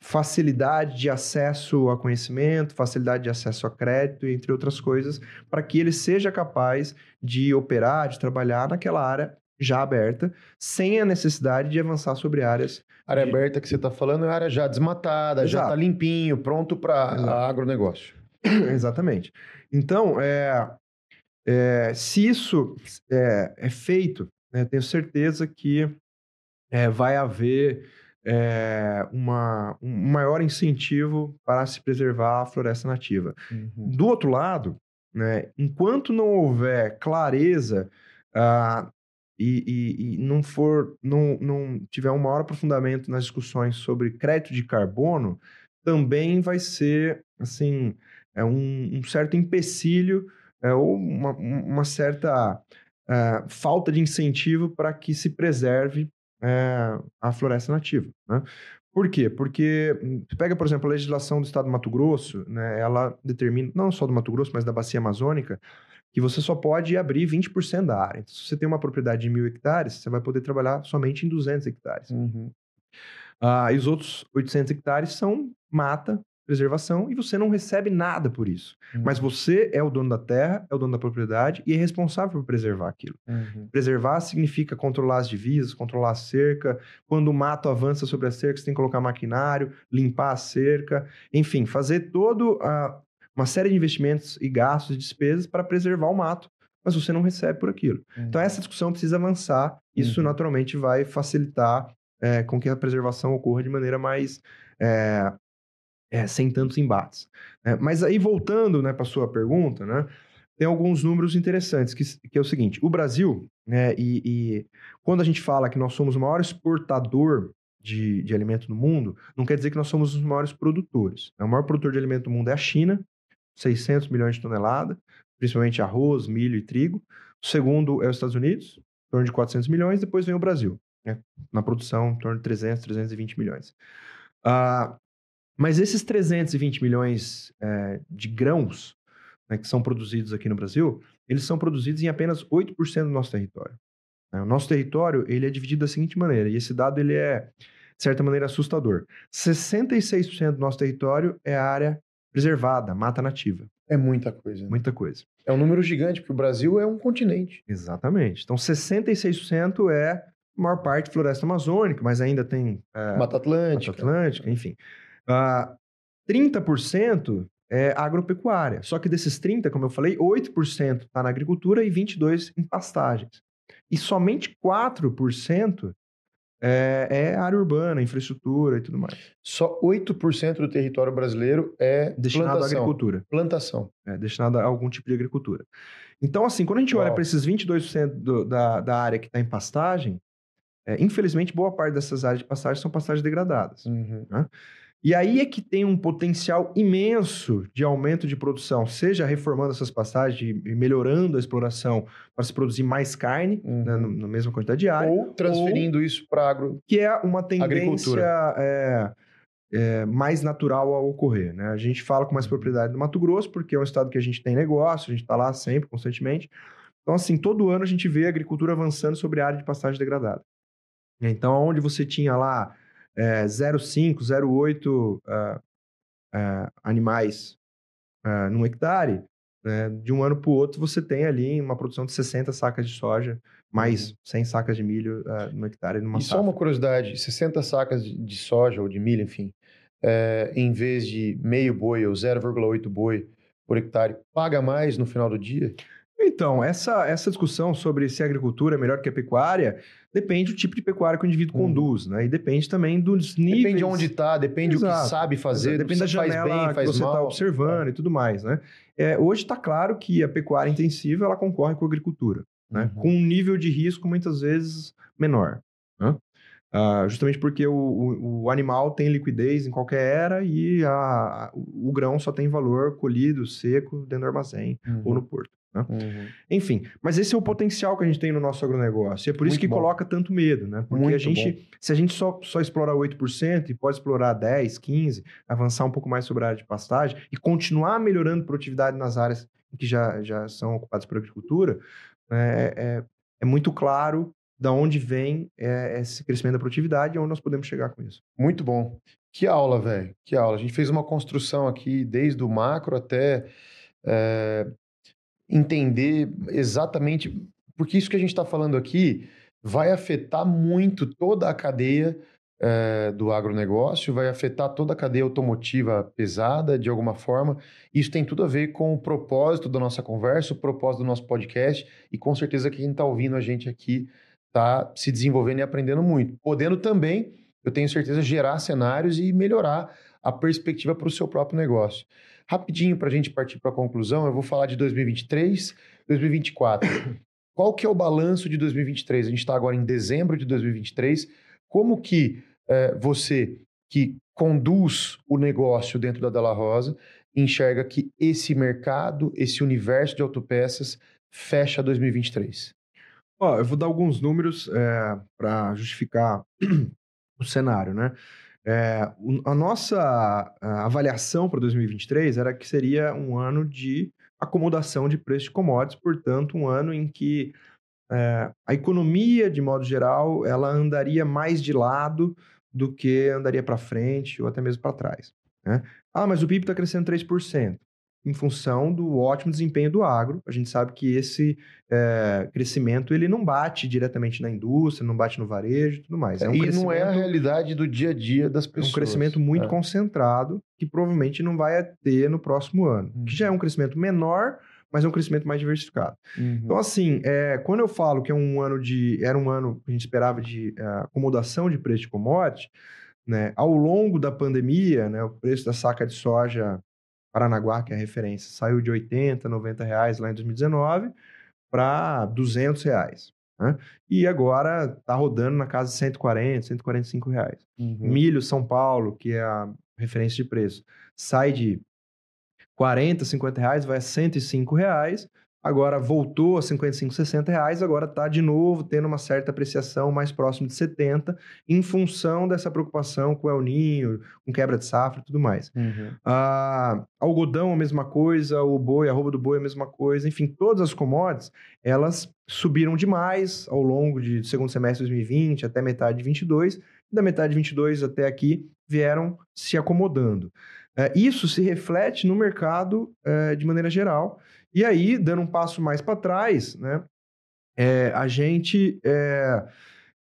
facilidade de acesso a conhecimento, facilidade de acesso a crédito, entre outras coisas, para que ele seja capaz de operar, de trabalhar naquela área já aberta, sem a necessidade de avançar sobre áreas. área de... aberta que você está falando é área já desmatada, Exato. já está limpinho, pronto para agronegócio. Exatamente. Então, é, é, se isso é, é feito, né, tenho certeza que é, vai haver é, uma, um maior incentivo para se preservar a floresta nativa. Uhum. Do outro lado, né, enquanto não houver clareza ah, e, e, e, não for, não, não tiver um maior aprofundamento nas discussões sobre crédito de carbono, também vai ser, assim, é um, um certo empecilho é, ou uma, uma certa é, falta de incentivo para que se preserve é, a floresta nativa. Né? Por quê? Porque hum, pega, por exemplo, a legislação do estado do Mato Grosso, né, ela determina, não só do Mato Grosso, mas da bacia amazônica, que você só pode abrir 20% da área. Então, se você tem uma propriedade de mil hectares, você vai poder trabalhar somente em 200 hectares. Uhum. Ah, e os outros 800 hectares são mata, preservação, e você não recebe nada por isso. Uhum. Mas você é o dono da terra, é o dono da propriedade e é responsável por preservar aquilo. Uhum. Preservar significa controlar as divisas, controlar a cerca. Quando o mato avança sobre a cerca, você tem que colocar maquinário, limpar a cerca, enfim, fazer todo a uma série de investimentos e gastos e despesas para preservar o mato, mas você não recebe por aquilo. Uhum. Então, essa discussão precisa avançar. Isso, uhum. naturalmente, vai facilitar é, com que a preservação ocorra de maneira mais. É, é, sem tantos embates. É, mas aí, voltando né, para a sua pergunta, né, tem alguns números interessantes, que, que é o seguinte: o Brasil, né, e, e, quando a gente fala que nós somos o maior exportador de, de alimento no mundo, não quer dizer que nós somos os maiores produtores. O maior produtor de alimento do mundo é a China, 600 milhões de toneladas, principalmente arroz, milho e trigo. O segundo é os Estados Unidos, em torno de 400 milhões. Depois vem o Brasil, né? na produção, em torno de 300, 320 milhões. Uh, mas esses 320 milhões é, de grãos né, que são produzidos aqui no Brasil, eles são produzidos em apenas 8% do nosso território. Né? O nosso território ele é dividido da seguinte maneira, e esse dado ele é, de certa maneira, assustador. 66% do nosso território é área preservada, mata nativa. É muita coisa. Né? Muita coisa. É um número gigante, porque o Brasil é um continente. Exatamente. Então, 66% é a maior parte floresta amazônica, mas ainda tem... É, Mata Atlântica. Mata Atlântica, enfim. Uh, ah, 30% é agropecuária. Só que desses 30%, como eu falei, 8% está na agricultura e 22% em pastagens. E somente 4% é, é, área urbana, infraestrutura e tudo mais. Só 8% do território brasileiro é destinado plantação. à agricultura. Plantação. É destinado a algum tipo de agricultura. Então, assim, quando a gente olha para esses 22% do, da, da área que está em pastagem, é, infelizmente, boa parte dessas áreas de pastagem são pastagens degradadas. Uhum. Né? E aí é que tem um potencial imenso de aumento de produção, seja reformando essas passagens e melhorando a exploração para se produzir mais carne uhum. né, na mesma quantidade de área. Ou transferindo ou, isso para agro. Que é uma tendência é, é, mais natural a ocorrer. Né? A gente fala com mais uhum. propriedade do Mato Grosso, porque é um estado que a gente tem negócio, a gente está lá sempre, constantemente. Então, assim, todo ano a gente vê a agricultura avançando sobre a área de pastagem degradada. Então, onde você tinha lá é, 0,5, 0,8 uh, uh, animais uh, num hectare, né, de um ano para o outro você tem ali uma produção de 60 sacas de soja, mais 100 uhum. sacas de milho uh, no hectare numa E só uma curiosidade, 60 sacas de soja ou de milho, enfim, é, em vez de meio boi ou 0,8 boi por hectare, paga mais no final do dia? Então, essa, essa discussão sobre se a agricultura é melhor que a pecuária depende do tipo de pecuária que o indivíduo hum. conduz, né? E depende também dos níveis... Depende de onde está, depende Exato. do que sabe fazer, depende da janela faz bem, faz que você está observando é. e tudo mais, né? É, hoje está claro que a pecuária intensiva, ela concorre com a agricultura, né? Uhum. Com um nível de risco muitas vezes menor, né? Uh, justamente porque o, o, o, animal tem liquidez em qualquer era e a, o grão só tem valor colhido, seco, dentro do armazém uhum. ou no porto. Né? Uhum. Enfim, mas esse é o potencial que a gente tem no nosso agronegócio. E é por Muito isso que bom. coloca tanto medo, né? Porque Muito a gente, bom. se a gente só, só explora 8% e pode explorar 10, 15, avançar um pouco mais sobre a área de pastagem e continuar melhorando produtividade nas áreas que já, já são ocupadas por agricultura, é, é, é muito claro da onde vem é, esse crescimento da produtividade e onde nós podemos chegar com isso. Muito bom. Que aula, velho. Que aula. A gente fez uma construção aqui, desde o macro até é, entender exatamente. Porque isso que a gente está falando aqui vai afetar muito toda a cadeia é, do agronegócio, vai afetar toda a cadeia automotiva pesada, de alguma forma. Isso tem tudo a ver com o propósito da nossa conversa, o propósito do nosso podcast, e com certeza quem está ouvindo a gente aqui está se desenvolvendo e aprendendo muito. Podendo também, eu tenho certeza, gerar cenários e melhorar a perspectiva para o seu próprio negócio. Rapidinho, para a gente partir para a conclusão, eu vou falar de 2023, 2024. Qual que é o balanço de 2023? A gente está agora em dezembro de 2023. Como que é, você, que conduz o negócio dentro da Della Rosa, enxerga que esse mercado, esse universo de autopeças fecha 2023? Ó, eu vou dar alguns números é, para justificar o cenário, né? É, a nossa avaliação para 2023 era que seria um ano de acomodação de preço de commodities, portanto, um ano em que é, a economia, de modo geral, ela andaria mais de lado do que andaria para frente ou até mesmo para trás. Né? Ah, mas o PIB está crescendo 3% em função do ótimo desempenho do agro. A gente sabe que esse é, crescimento ele não bate diretamente na indústria, não bate no varejo e tudo mais. É, um e não é a realidade do dia a dia das pessoas. É um crescimento muito é. concentrado que provavelmente não vai ter no próximo ano. Uhum. Que já é um crescimento menor, mas é um crescimento mais diversificado. Uhum. Então, assim, é, quando eu falo que é um ano de. Era um ano que a gente esperava de é, acomodação de preço de commodity, né, ao longo da pandemia, né, o preço da saca de soja Paranaguá, que é a referência, saiu de 80, 90 reais lá em 2019 para 200 reais. Né? E agora está rodando na casa de 140, 145 reais. Uhum. Milho São Paulo, que é a referência de preço, sai de 40, 50 reais, vai a 105 reais agora voltou a 55, 60 reais, agora está de novo tendo uma certa apreciação mais próximo de 70, em função dessa preocupação com o El Ninho, com quebra de safra e tudo mais. Uhum. Ah, algodão a mesma coisa, o boi, a roupa do boi a mesma coisa, enfim, todas as commodities, elas subiram demais ao longo de segundo semestre de 2020 até metade de 22, da metade de 22 até aqui vieram se acomodando. É, isso se reflete no mercado é, de maneira geral, e aí, dando um passo mais para trás, né, é, a gente, é,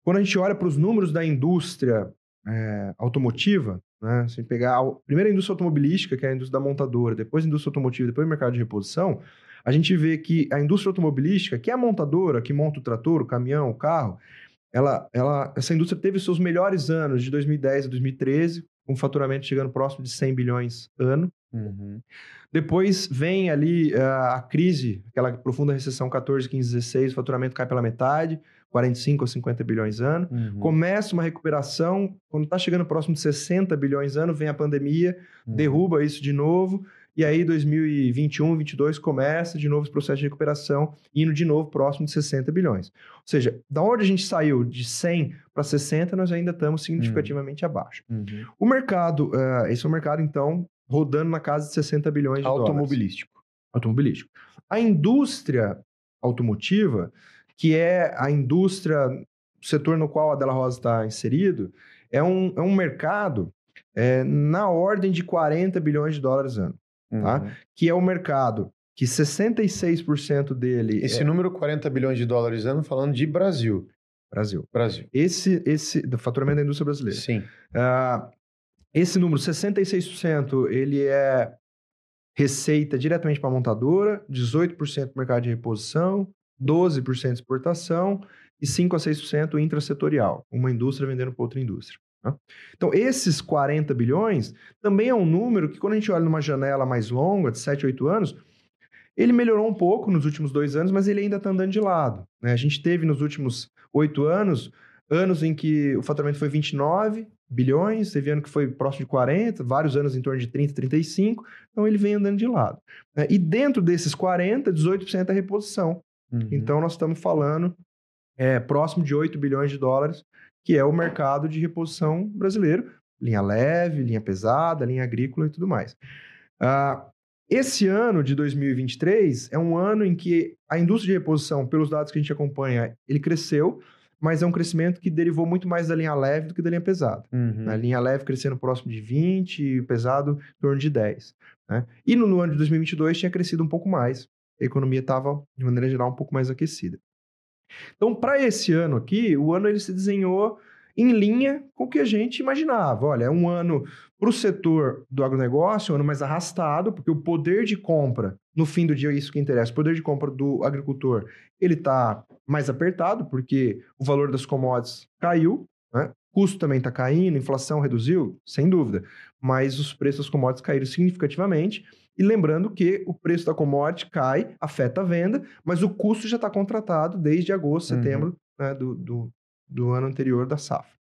quando a gente olha para os números da indústria é, automotiva, né, se pegar a primeira indústria automobilística, que é a indústria da montadora, depois a indústria automotiva, depois o mercado de reposição, a gente vê que a indústria automobilística, que é a montadora, que monta o trator, o caminhão, o carro, ela, ela, essa indústria teve seus melhores anos de 2010 a 2013, com faturamento chegando próximo de 100 bilhões ano. Uhum. Depois vem ali uh, a crise, aquela profunda recessão 14, 15, 16, o faturamento cai pela metade, 45 ou 50 bilhões ano. Uhum. Começa uma recuperação, quando está chegando próximo de 60 bilhões ano, vem a pandemia, uhum. derruba isso de novo. E aí, 2021, 2022, começa de novo esse processo de recuperação, indo de novo próximo de 60 bilhões. Ou seja, da onde a gente saiu de 100 para 60, nós ainda estamos significativamente uhum. abaixo. Uhum. O mercado, uh, esse é o mercado, então, rodando na casa de 60 bilhões de Automobilístico. Dólares. Automobilístico. A indústria automotiva, que é a indústria, o setor no qual a Della Rosa está inserido, é um, é um mercado é, na ordem de 40 bilhões de dólares ano tá? Uhum. Que é o mercado que 66% dele. Esse é... número 40 bilhões de dólares ano falando de Brasil. Brasil. Brasil. Esse, esse, do faturamento da indústria brasileira. Sim. Uh, esse número, 66%, ele é receita diretamente para a montadora, 18% mercado de reposição, 12% exportação e 5 a 6% intrasetorial, uma indústria vendendo para outra indústria. Né? Então, esses 40 bilhões também é um número que, quando a gente olha numa janela mais longa, de 7, 8 anos, ele melhorou um pouco nos últimos dois anos, mas ele ainda está andando de lado. Né? A gente teve nos últimos oito anos, anos em que o faturamento foi 29 bilhões, teve ano que foi próximo de 40, vários anos em torno de 30, 35, então ele vem andando de lado. Né? E dentro desses 40, 18% é reposição. Uhum. Então nós estamos falando é, próximo de 8 bilhões de dólares, que é o mercado de reposição brasileiro, linha leve, linha pesada, linha agrícola e tudo mais. Uh, esse ano de 2023 é um ano em que a indústria de reposição, pelos dados que a gente acompanha, ele cresceu, mas é um crescimento que derivou muito mais da linha leve do que da linha pesada. Uhum. A linha leve crescendo próximo de 20 e pesado em torno de 10. Né? E no, no, ano de 2022 tinha crescido um pouco mais. A economia estava, de maneira geral, um pouco mais aquecida. Então, para esse ano aqui, o ano ele se desenhou em linha com o que a gente imaginava. Olha, é um ano para o setor do agronegócio, um ano mais arrastado, porque o poder de compra, no fim do dia, é isso que interessa, o poder de compra do agricultor, ele está mais apertado, porque o valor das commodities caiu, né? custo também está caindo, inflação reduziu, sem dúvida, mas os preços das commodities caíram significativamente. E lembrando que o preço da commodity cai, afeta a venda, mas o custo já está contratado desde agosto, uhum. setembro né, do, do, do ano anterior da safra.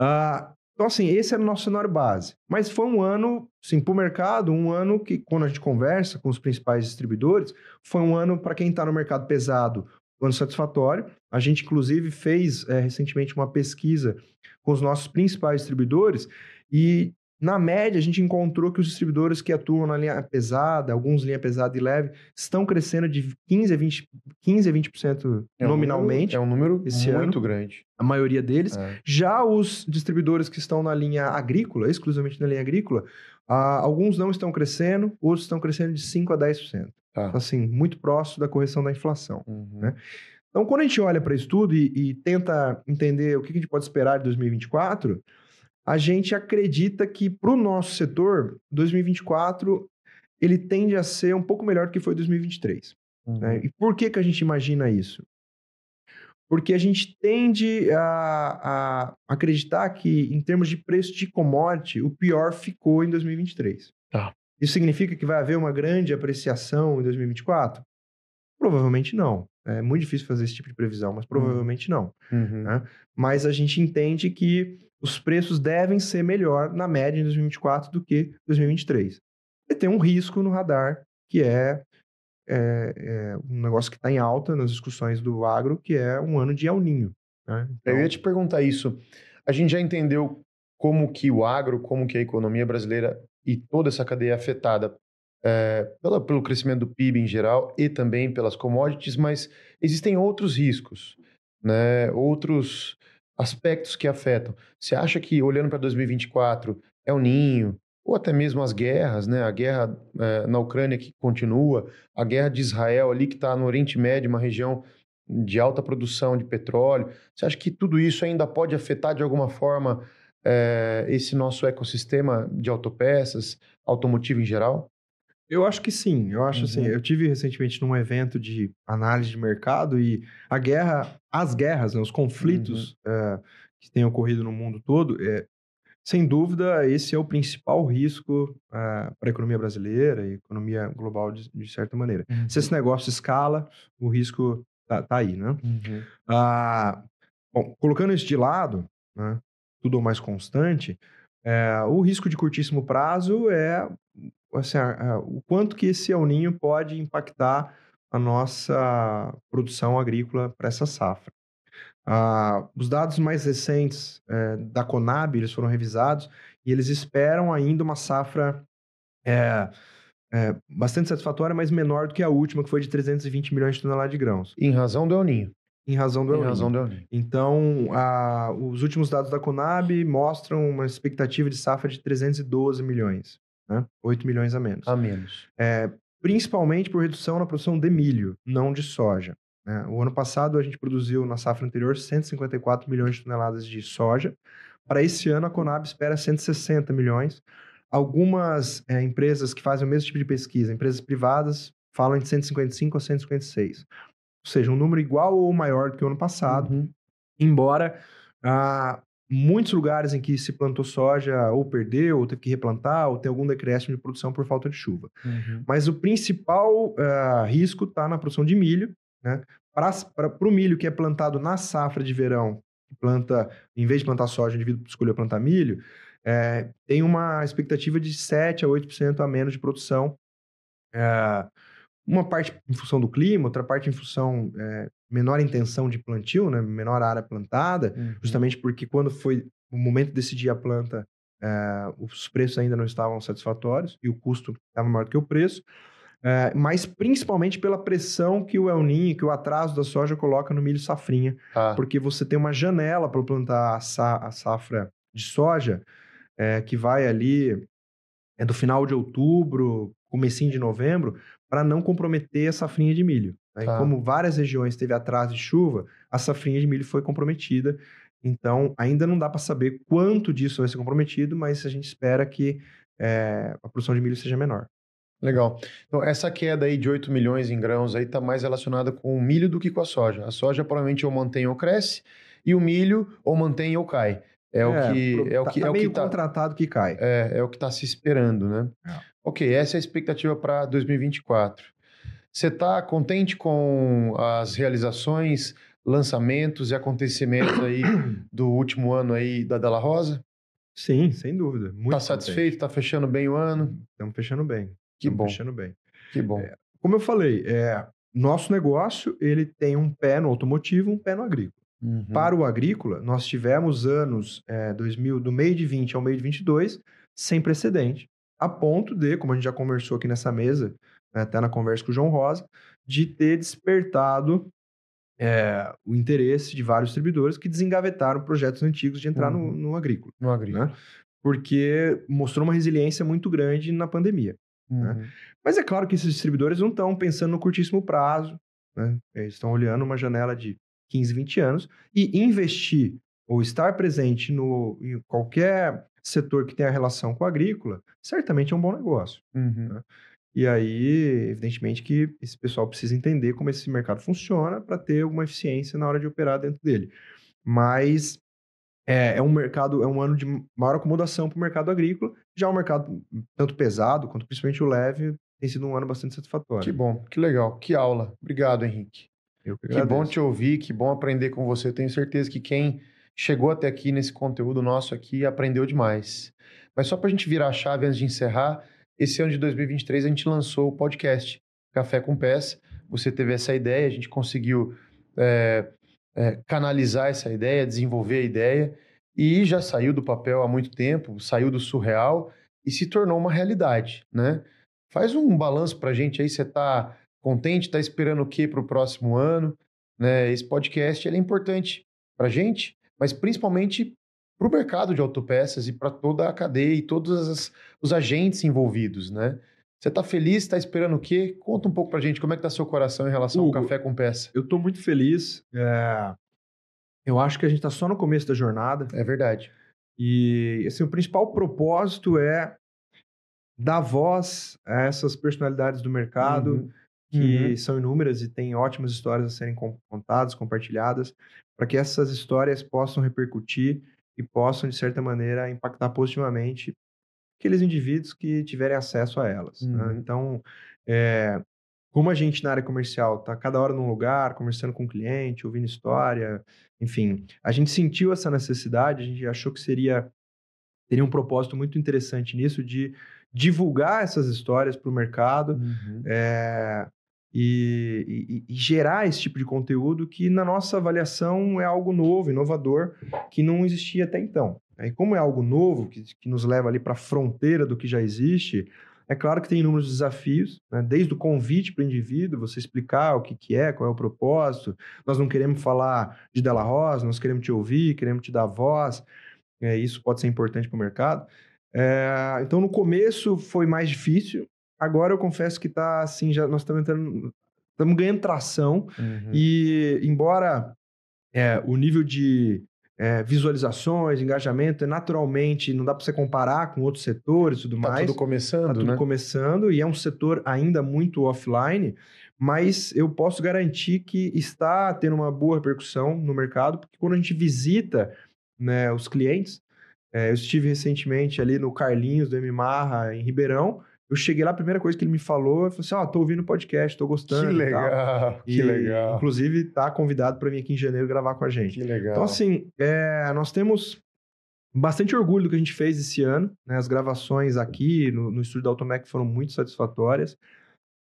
Uh, então, assim, esse era o nosso cenário base. Mas foi um ano, sim, para o mercado, um ano que, quando a gente conversa com os principais distribuidores, foi um ano, para quem está no mercado pesado, um ano satisfatório. A gente, inclusive, fez é, recentemente uma pesquisa com os nossos principais distribuidores e na média, a gente encontrou que os distribuidores que atuam na linha pesada, alguns linha pesada e leve, estão crescendo de 15 a 20%, 15 a 20% é um nominalmente. Número, é um número esse muito ano, grande. A maioria deles. É. Já os distribuidores que estão na linha agrícola, exclusivamente na linha agrícola, ah, alguns não estão crescendo, outros estão crescendo de 5 a 10%. Tá. Então, assim, muito próximo da correção da inflação. Uhum. Né? Então, quando a gente olha para isso tudo e, e, tenta entender o que a gente pode esperar de 2024 a gente acredita que para o nosso setor, 2024 ele tende a ser um pouco melhor do que foi 2023. Uhum. Né? E por que, que a gente imagina isso? Porque a gente tende a, a, acreditar que, em termos de preço de commodity, o pior ficou em 2023. Tá. Isso significa que vai haver uma grande apreciação em 2024? Provavelmente não. É muito difícil fazer esse tipo de previsão, mas provavelmente não. Uhum. Né? Mas a gente entende que os preços devem ser melhor na média em 2024 do que 2023. E tem um risco no radar, que é, é, é um negócio que está em alta nas discussões do agro, que é um ano de El Ninho. Né? Então... Eu ia te perguntar isso. A gente já entendeu como que o agro, como que a economia brasileira e toda essa cadeia é afetada é, pela, pelo crescimento do PIB em geral e também pelas commodities, mas existem outros riscos, né? outros aspectos que afetam. Você acha que, olhando para 2024, é o ninho, ou até mesmo as guerras, né? A guerra é, na Ucrânia que continua, a guerra de Israel ali que está no Oriente Médio, uma região de alta produção de petróleo. Você acha que tudo isso ainda pode afetar de alguma forma é, esse nosso ecossistema de autopeças, automotivo em geral? Eu acho que sim. Eu acho assim, uhum. assim. Eu tive recentemente num evento de análise de mercado e a guerra, as guerras, né, os conflitos uhum. é, que têm ocorrido no mundo todo, é, sem dúvida, esse é o principal risco é, para a economia brasileira e economia global de, de certa maneira. Uhum. Se esse negócio escala, o risco tá, tá aí, né? Uhum. Ah, bom, colocando isso de lado, né, tudo mais constante, é, o risco de curtíssimo prazo é assim, a, a, o quanto que esse El Ninho pode impactar a nossa produção agrícola para essa safra. Ah, os dados mais recentes é, da Conab eles foram revisados e eles esperam ainda uma safra é, é, bastante satisfatória, mas menor do que a última, que foi de 320 milhões de toneladas de grãos. Em razão do El Ninho. Em razão do El Ninho. Razão do El Ninho. Então, a, os últimos dados da Conab mostram uma expectativa de safra de 312 milhões né? 8 milhões a menos. A menos. É, principalmente por redução na produção de milho, não de soja. Né? O ano passado a gente produziu na safra anterior 154 milhões de toneladas de soja. Para esse ano a Conab espera 160 milhões. algumas é, empresas que fazem o mesmo tipo de pesquisa, empresas privadas, falam de 155 a 156. Ou seja, um número igual ou maior do que o ano passado, uhum. embora ah, muitos lugares em que se plantou soja ou perdeu, ou teve que replantar, ou tem algum decréscimo de produção por falta de chuva. Uhum. Mas o principal uh, risco está na produção de milho, né? Para o milho que é plantado na safra de verão, planta, em vez de plantar soja, o indivíduo escolheu plantar milho, é, tem uma expectativa de 7 a 8% a menos de produção. É, uma parte em função do clima, outra parte em função é, menor intenção de plantio, né? menor área plantada, uhum. justamente porque quando foi o momento de decidir a planta, é, os preços ainda não estavam satisfatórios e o custo estava maior que o preço. É, mas principalmente pela pressão que o El Ninho, que o atraso da soja coloca no milho safrinha, ah. porque você tem uma janela para plantar a, sa a, safra de soja é, que vai ali é do final de outubro, comecinho de novembro, para não comprometer a safrinha de milho. Né? Tá. Como várias regiões teve atraso de chuva, a safrinha de milho foi comprometida. Então, ainda não dá para saber quanto disso vai ser comprometido, mas a gente espera que é, a produção de milho seja menor. Legal. Então, essa queda aí de 8 milhões em grãos aí está mais relacionada com o milho do que com a soja. A soja provavelmente ou mantém ou cresce, e o milho ou mantém ou cai. É, é, o que é o que tá é o meio que tá, contratado que cai. É, é o que está se esperando, né? É. Ok, essa é a expectativa para 2024. Você está contente com as realizações, lançamentos e acontecimentos aí do último ano aí da Della Rosa? Sim, sem dúvida. Está satisfeito? Está fechando bem o ano? Estamos fechando bem. Que bom. Fechando bem. Que bom. É, como eu falei, é, nosso negócio ele tem um pé no automotivo, um pé no agrícola. Uhum. Para o agrícola, nós tivemos anos é, 2000, do meio de 20 ao meio de 22 sem precedente, a ponto de, como a gente já conversou aqui nessa mesa, né, até na conversa com o João Rosa, de ter despertado é, o interesse de vários distribuidores que desengavetaram projetos antigos de entrar uhum. no, no agrícola. No agrícola. Né? Porque mostrou uma resiliência muito grande na pandemia. Né? Uhum. Né? Mas é claro que esses distribuidores não estão pensando no curtíssimo prazo, né? eles estão olhando uma janela de 15, 20 anos e investir ou estar presente no, em qualquer setor que tenha relação com a agrícola, certamente é um bom negócio. Uhum. Né? E aí, evidentemente, que esse pessoal precisa entender como esse mercado funciona para ter alguma eficiência na hora de operar dentro dele. Mas é, é, um mercado, é um ano de maior acomodação para o mercado agrícola. Já o um mercado tanto pesado quanto principalmente o leve tem sido um ano bastante satisfatório. Que bom, que legal, que aula. Obrigado, Henrique. Eu que, que bom te ouvir, que bom aprender com você. Tenho certeza que quem chegou até aqui nesse conteúdo nosso aqui aprendeu demais. Mas só para a gente virar a chave antes de encerrar, esse ano de 2023 a gente lançou o podcast Café com Pés. Você teve essa ideia, a gente conseguiu é, é, canalizar essa ideia, desenvolver a ideia e já saiu do papel há muito tempo, saiu do surreal e se tornou uma realidade, né? Faz um balanço para a gente aí, você está contente, está esperando o que para o próximo ano. Né? Esse podcast ele é importante para a gente, mas principalmente para o mercado de autopeças e para toda a cadeia e todos as, os agentes envolvidos. Né? Você está feliz? Está esperando o quê? Conta um pouco para a gente como é que está seu coração em relação Hugo, ao café com peça. Eu estou muito feliz. É... Eu acho que a gente está só no começo da jornada. É verdade. E assim, o principal propósito é dar voz a essas personalidades do mercado. Uhum que uhum. são inúmeras e têm ótimas histórias a serem contadas, compartilhadas, para que essas histórias possam repercutir e possam, de certa maneira, impactar positivamente aqueles indivíduos que tiverem acesso a elas. Né? Uhum. Né? Então, é, como a gente na área comercial está cada hora num lugar, conversando com o cliente, ouvindo história, enfim, a gente sentiu essa necessidade, a gente achou que seria teria um propósito muito interessante nisso de divulgar essas histórias para o mercado, uhum. é, e, e, e, gerar esse tipo de conteúdo que, na nossa avaliação, é algo novo, inovador, que não existia até então. E como é algo novo, que, que nos leva ali para a fronteira do que já existe, é claro que tem inúmeros desafios, né? desde o convite para o indivíduo, você explicar o que, que é, qual é o propósito. Nós não queremos falar de Della Rosa, nós queremos te ouvir, queremos te dar voz. É, isso pode ser importante para o mercado. É, então, no começo foi mais difícil, Agora eu confesso que tá assim, já nós estamos entrando, estamos ganhando tração uhum. e embora é, o nível de, é, visualizações, engajamento, é naturalmente, não dá para você comparar com outros setores e tudo tá mais. Tá tudo começando, tá tudo né? começando e é um setor ainda muito offline, mas eu posso garantir que está tendo uma boa repercussão no mercado, porque quando a gente visita né, os clientes, é, eu estive recentemente ali no Carlinhos do M Marra, em Ribeirão, eu cheguei lá, a primeira coisa que ele me falou, eu falei assim, ó, oh, tô ouvindo o podcast, tô gostando Que legal, que e, legal. Inclusive, tá convidado para vir aqui em janeiro gravar com a gente. Que legal. Então, assim, é, nós temos bastante orgulho do que a gente fez esse ano, né? As gravações aqui no, no estúdio da Automec foram muito satisfatórias.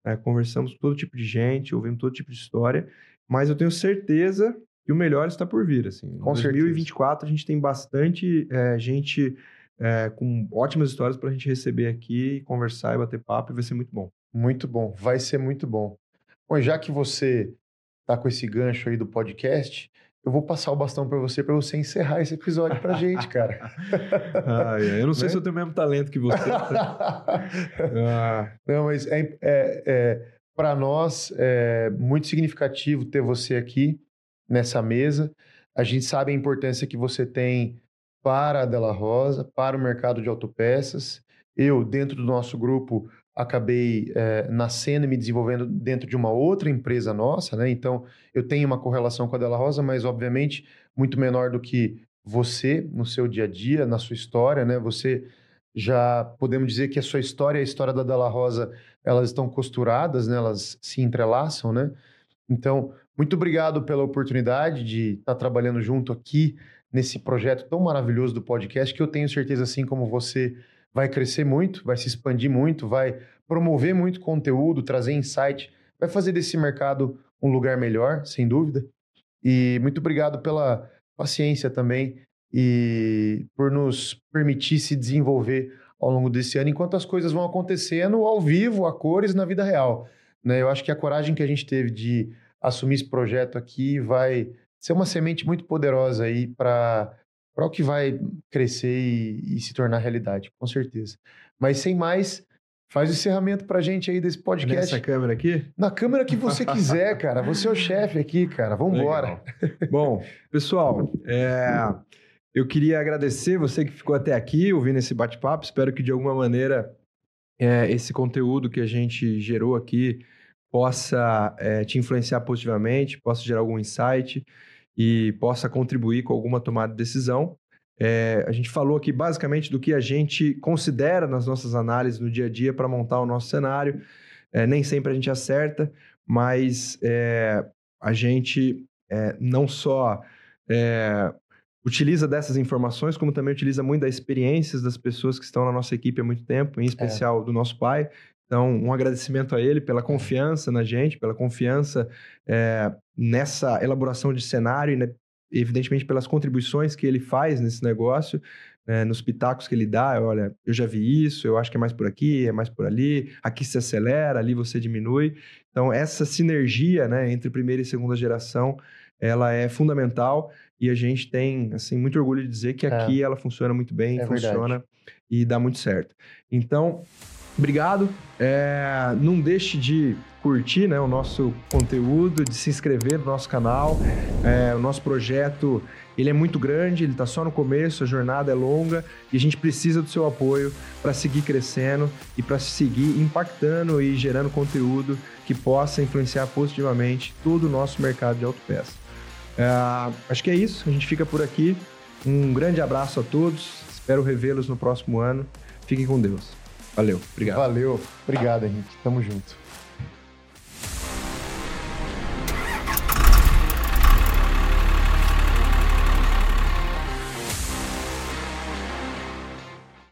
É, conversamos com todo tipo de gente, ouvimos todo tipo de história, mas eu tenho certeza que o melhor está por vir. Assim. Em 2024 certeza. a gente tem bastante é, gente é, com ótimas histórias para a gente receber aqui, conversar e bater papo, e vai ser muito bom. Muito bom, vai ser muito bom. Bom, já que você tá com esse gancho aí do podcast, eu vou passar o bastão para você, para você encerrar esse episódio para gente, cara. ah, eu não sei né? se eu tenho o mesmo talento que você. ah. Não, mas é, é, é para nós é muito significativo ter você aqui nessa mesa. A gente sabe a importância que você tem para a Della Rosa, para o mercado de autopeças. Eu, dentro do nosso grupo, acabei é, nascendo e me desenvolvendo dentro de uma outra empresa nossa, né? Então, eu tenho uma correlação com a Della Rosa, mas, obviamente, muito menor do que você no seu dia a dia, na sua história, né? Você já podemos dizer que a sua história e a história da Della Rosa, elas estão costuradas, né? Elas se entrelaçam, né? Então, muito obrigado pela oportunidade de estar trabalhando junto aqui nesse projeto tão maravilhoso do podcast, que eu tenho certeza, assim como você, vai crescer muito, vai se expandir muito, vai promover muito conteúdo, trazer insight, vai fazer desse mercado um lugar melhor, sem dúvida. E muito obrigado pela paciência também e por nos permitir se desenvolver ao longo desse ano, enquanto as coisas vão acontecendo ao vivo, a cores, na vida real. Né? Eu acho que a coragem que a gente teve de assumir esse projeto aqui vai ser uma semente muito poderosa aí para o que vai crescer e, e, se tornar realidade, com certeza. Mas sem mais, faz o encerramento para a gente aí desse podcast. Nessa câmera aqui? Na câmera que você quiser, cara. Você é o chefe aqui, cara. Vamos embora. Bom, pessoal, é, eu queria agradecer você que ficou até aqui ouvindo esse bate-papo. Espero que de alguma maneira é, esse conteúdo que a gente gerou aqui possa é, te influenciar positivamente, possa gerar algum insight e possa contribuir com alguma tomada de decisão. É, a gente falou aqui basicamente do que a gente considera nas nossas análises no dia a dia para montar o nosso cenário. É, nem sempre a gente acerta, mas é, a gente é, não só é, utiliza dessas informações, como também utiliza muito das experiências das pessoas que estão na nossa equipe há muito tempo, em é. especial do nosso pai. Então, um agradecimento a ele pela confiança na gente, pela confiança é, nessa elaboração de cenário e, né, evidentemente, pelas contribuições que ele faz nesse negócio, né, nos pitacos que ele dá. Olha, eu já vi isso, eu acho que é mais por aqui, é mais por ali, aqui se acelera, ali você diminui. Então, essa sinergia né, entre primeira e segunda geração, ela é fundamental e a gente tem, assim, muito orgulho de dizer que é. aqui ela funciona muito bem, é funciona verdade. e dá muito certo. Então, Obrigado. É, não deixe de curtir né, o nosso conteúdo, de se inscrever no nosso canal. É, o nosso projeto ele é muito grande, ele está só no começo, a jornada é longa e a gente precisa do seu apoio para seguir crescendo e para seguir impactando e gerando conteúdo que possa influenciar positivamente todo o nosso mercado de autopeça. É, acho que é isso, a gente fica por aqui. Um grande abraço a todos, espero revê-los no próximo ano. Fiquem com Deus. Valeu, obrigado. Valeu, obrigado, Henrique. Tamo junto.